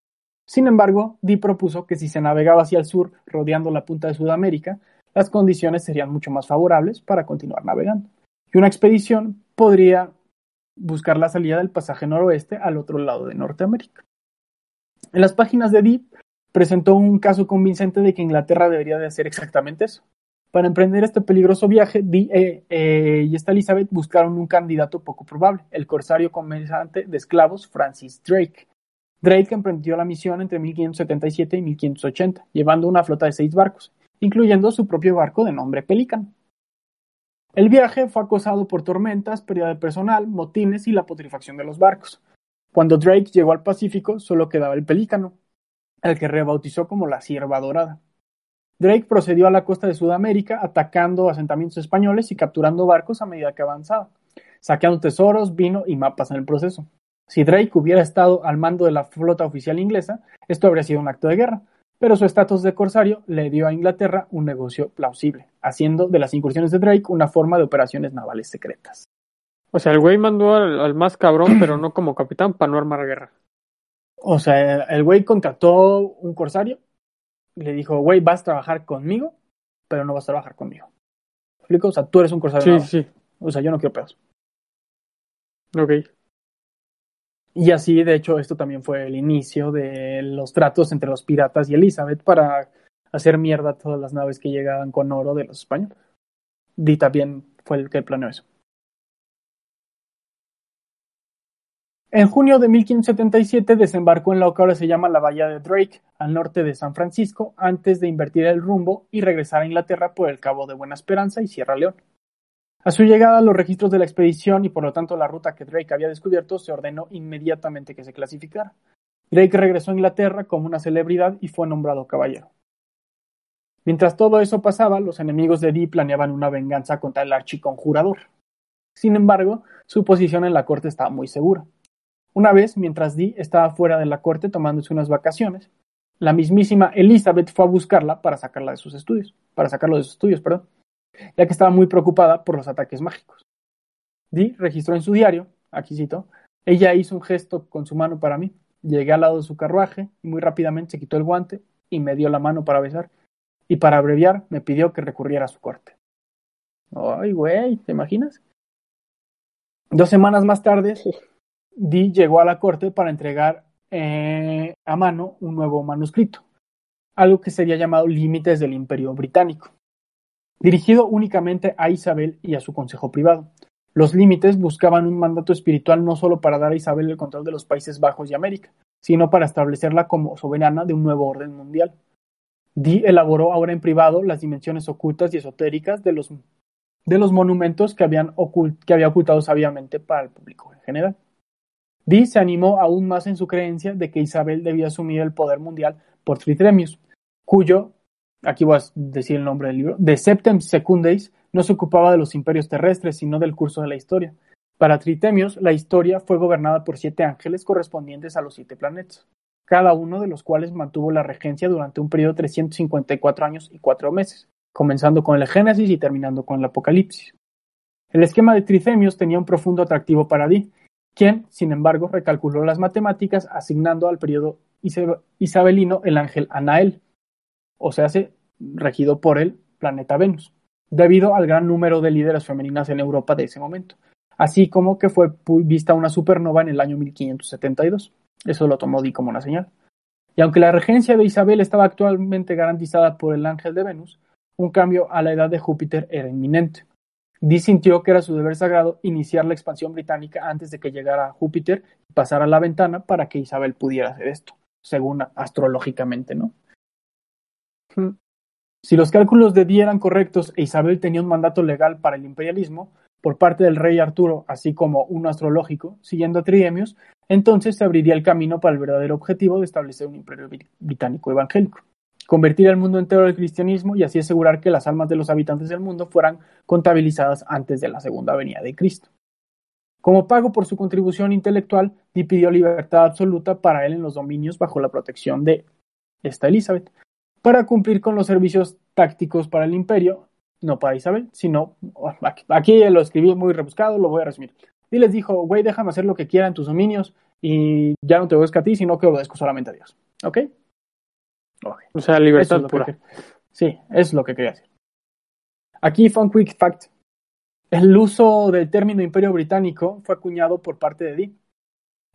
Sin embargo, Dee propuso que si se navegaba hacia el sur, rodeando la punta de Sudamérica, las condiciones serían mucho más favorables para continuar navegando. Y una expedición podría buscar la salida del pasaje noroeste al otro lado de Norteamérica. En las páginas de Deep presentó un caso convincente de que Inglaterra debería de hacer exactamente eso. Para emprender este peligroso viaje, Dee eh, eh, y esta Elizabeth buscaron un candidato poco probable, el corsario comerciante de esclavos Francis Drake. Drake emprendió la misión entre 1577 y 1580, llevando una flota de seis barcos, incluyendo su propio barco de nombre Pelican. El viaje fue acosado por tormentas, pérdida de personal, motines y la putrefacción de los barcos. Cuando Drake llegó al Pacífico, solo quedaba el Pelícano, el que rebautizó como la Sierva Dorada. Drake procedió a la costa de Sudamérica, atacando asentamientos españoles y capturando barcos a medida que avanzaba, saqueando tesoros, vino y mapas en el proceso. Si Drake hubiera estado al mando de la flota oficial inglesa, esto habría sido un acto de guerra, pero su estatus de corsario le dio a Inglaterra un negocio plausible, haciendo de las incursiones de Drake una forma de operaciones navales secretas. O sea, el güey mandó al, más cabrón, pero no como capitán para no armar guerra. O sea, el güey contrató un corsario, le dijo, güey, vas a trabajar conmigo, pero no vas a trabajar conmigo. ¿Me explico? O sea, tú eres un corsario. Sí, sí. O sea, yo no quiero pedos. Ok. Y así, de hecho, esto también fue el inicio de los tratos entre los piratas y Elizabeth para hacer mierda a todas las naves que llegaban con oro de los españoles. Di también fue el que planeó eso. En junio de 1577 desembarcó en lo que ahora se llama la Bahía de Drake, al norte de San Francisco, antes de invertir el rumbo y regresar a Inglaterra por el Cabo de Buena Esperanza y Sierra León. A su llegada, los registros de la expedición y por lo tanto la ruta que Drake había descubierto se ordenó inmediatamente que se clasificara. Drake regresó a Inglaterra como una celebridad y fue nombrado caballero. Mientras todo eso pasaba, los enemigos de Dee planeaban una venganza contra el archiconjurador. Sin embargo, su posición en la corte estaba muy segura. Una vez, mientras Dee estaba fuera de la corte tomándose unas vacaciones, la mismísima Elizabeth fue a buscarla para sacarla de sus estudios, para sacarlo de sus estudios, perdón, ya que estaba muy preocupada por los ataques mágicos. Dee registró en su diario, aquí cito, ella hizo un gesto con su mano para mí, llegué al lado de su carruaje y muy rápidamente se quitó el guante y me dio la mano para besar, y para abreviar me pidió que recurriera a su corte. Ay, güey, ¿te imaginas? Dos semanas más tarde, Dee llegó a la corte para entregar eh, a mano un nuevo manuscrito, algo que sería llamado Límites del Imperio Británico, dirigido únicamente a Isabel y a su consejo privado. Los límites buscaban un mandato espiritual no solo para dar a Isabel el control de los Países Bajos y América, sino para establecerla como soberana de un nuevo orden mundial. Dee elaboró ahora en privado las dimensiones ocultas y esotéricas de los, de los monumentos que, habían que había ocultado sabiamente para el público en general. Dee se animó aún más en su creencia de que Isabel debía asumir el poder mundial por Tritremius, cuyo, aquí voy a decir el nombre del libro, de Septem Secundae no se ocupaba de los imperios terrestres, sino del curso de la historia. Para Tritemius, la historia fue gobernada por siete ángeles correspondientes a los siete planetas, cada uno de los cuales mantuvo la regencia durante un periodo de 354 años y cuatro meses, comenzando con el Génesis y terminando con el Apocalipsis. El esquema de Trithemius tenía un profundo atractivo para Dee, quien, sin embargo, recalculó las matemáticas asignando al periodo isabelino el ángel Anael, o sea, regido por el planeta Venus, debido al gran número de líderes femeninas en Europa de ese momento, así como que fue vista una supernova en el año 1572. Eso lo tomó Di como una señal. Y aunque la regencia de Isabel estaba actualmente garantizada por el ángel de Venus, un cambio a la edad de Júpiter era inminente. Dee sintió que era su deber sagrado iniciar la expansión británica antes de que llegara Júpiter y pasara la ventana para que Isabel pudiera hacer esto, según astrológicamente, ¿no? Si los cálculos de Dee eran correctos e Isabel tenía un mandato legal para el imperialismo por parte del rey Arturo, así como uno astrológico, siguiendo a Triemius, entonces se abriría el camino para el verdadero objetivo de establecer un imperio británico evangélico convertir el mundo entero al cristianismo y así asegurar que las almas de los habitantes del mundo fueran contabilizadas antes de la segunda venida de Cristo. Como pago por su contribución intelectual, Dee pidió libertad absoluta para él en los dominios bajo la protección de esta Elizabeth, para cumplir con los servicios tácticos para el imperio, no para Isabel, sino, aquí, lo escribí muy rebuscado, lo voy a resumir. Y les dijo, güey, déjame hacer lo que quiera en tus dominios y ya no te obedezco a ti, sino que obedezco solamente a Dios. ¿Ok? O sea, libertad pura. sí, es lo que quería decir. Aquí fue un quick fact. El uso del término imperio británico fue acuñado por parte de Dee.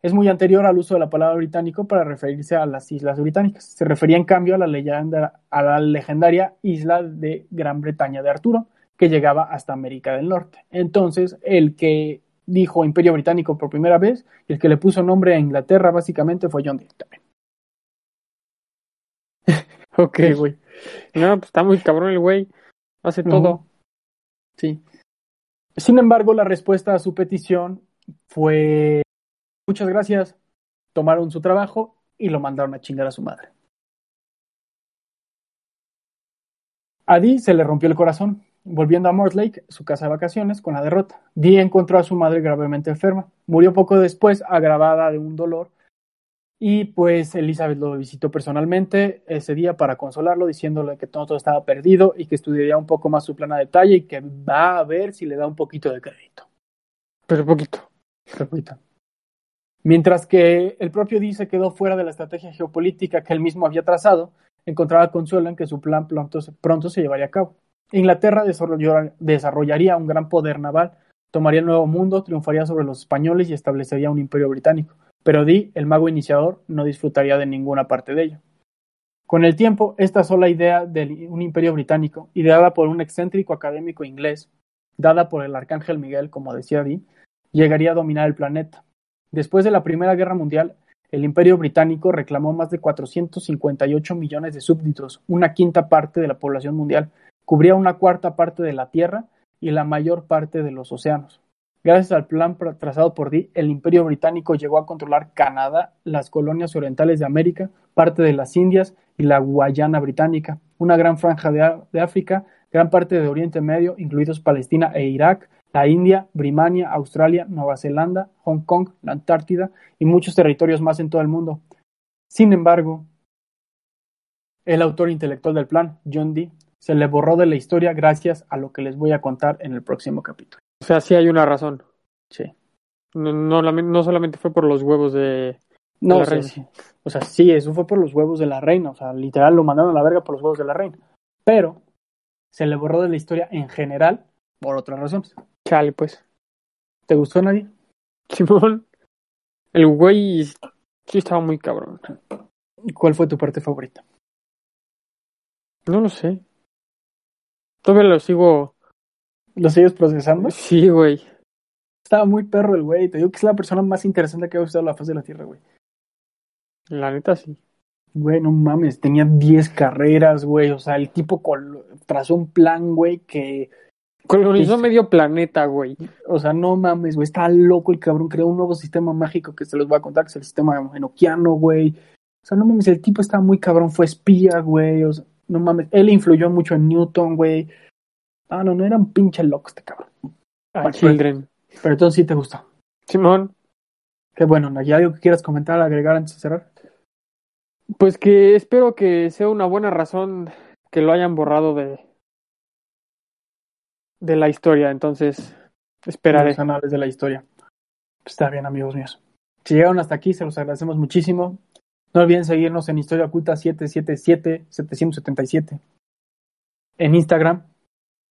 Es muy anterior al uso de la palabra británico para referirse a las islas británicas. Se refería en cambio a la, leyenda, a la legendaria isla de Gran Bretaña de Arturo, que llegaba hasta América del Norte. Entonces, el que dijo imperio británico por primera vez y el que le puso nombre a Inglaterra básicamente fue John Dee también. <laughs> Ok, güey. No, pues está muy cabrón el güey. Hace todo. Sí. Sin embargo, la respuesta a su petición fue muchas gracias, tomaron su trabajo y lo mandaron a chingar a su madre. A Dee se le rompió el corazón, volviendo a Mortlake, su casa de vacaciones, con la derrota. Dee encontró a su madre gravemente enferma. Murió poco después, agravada de un dolor, y pues Elizabeth lo visitó personalmente ese día para consolarlo, diciéndole que todo, estaba perdido y que estudiaría un poco más su plan a detalle y que va a ver si le da un poquito de crédito. Pero poquito. Pero poquito. Mientras que el propio Dee se quedó fuera de la estrategia geopolítica que él mismo había trazado, encontraba consuelo en que su plan pronto, se llevaría a cabo. Inglaterra desarrollaría un gran poder naval, tomaría el Nuevo Mundo, triunfaría sobre los españoles y establecería un imperio británico. Pero Dee, el mago iniciador, no disfrutaría de ninguna parte de ello. Con el tiempo, esta sola idea de un imperio británico, ideada por un excéntrico académico inglés, dada por el arcángel Miguel, como decía Dee, llegaría a dominar el planeta, Después de la Primera Guerra Mundial, el Imperio Británico reclamó más de 458 millones de súbditos, una quinta parte de la población mundial, cubría una cuarta parte de la Tierra y la mayor parte de los océanos. Gracias al plan trazado por Dee, el Imperio Británico llegó a controlar Canadá, las colonias orientales de América, parte de las Indias y la Guayana Británica, una gran franja de, de África, gran parte de Oriente Medio, incluidos Palestina e Irak, la India, Birmania, Australia, Nueva Zelanda, Hong Kong, la Antártida y muchos territorios más en todo el mundo. Sin embargo, el autor intelectual del plan, John Dee, se le borró de la historia gracias a lo que les voy a contar en el próximo capítulo. O sea, sí hay una razón. Sí. No, no, solamente fue por los huevos de, no, la reina. Sí. O sea, sí, eso fue por los huevos de la reina. O sea, literal lo mandaron a la verga por los huevos de la reina. Pero se le borró de la historia en general por otras razones. Chale, pues. ¿Te gustó nadie? Simón. El güey sí estaba muy cabrón. ¿Y cuál fue tu parte favorita? No lo sé. Todavía lo sigo. ¿Lo sigues procesando? Sí, güey. Estaba muy perro el güey. Te digo que es la persona más interesante que ha usado la faz de la Tierra, güey. La neta sí. Güey, no mames. Tenía 10 carreras, güey. O sea, el tipo trazó un plan, güey, que Colonizó medio planeta, güey. O sea, no mames, güey. Está loco el cabrón. Creó un nuevo sistema mágico que se los voy a contar, que es el sistema enoquiano, güey. O sea, no mames, el tipo estaba muy cabrón. Fue espía, güey. O sea, no mames. Él influyó mucho en Newton, güey. Ah, no, no era un pinche loco este cabrón. Ah, Children. Pero, entonces sí te gustó. Simón. Qué bueno, ¿hay algo que quieras comentar, agregar antes de cerrar? Pues que espero que sea una buena razón que lo hayan borrado de, de la historia, entonces esperaré. Los anales de la historia. Está bien, amigos míos. Si llegaron hasta aquí, se los agradecemos muchísimo. No olviden seguirnos en Historia Oculta 777 777 en Instagram.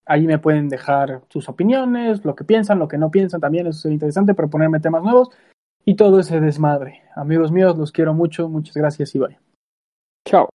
Ahí me pueden dejar sus opiniones, lo que piensan, lo que no piensan. También es interesante proponerme temas nuevos y todo ese desmadre. Amigos míos, los quiero mucho. Muchas gracias y bye. Chao.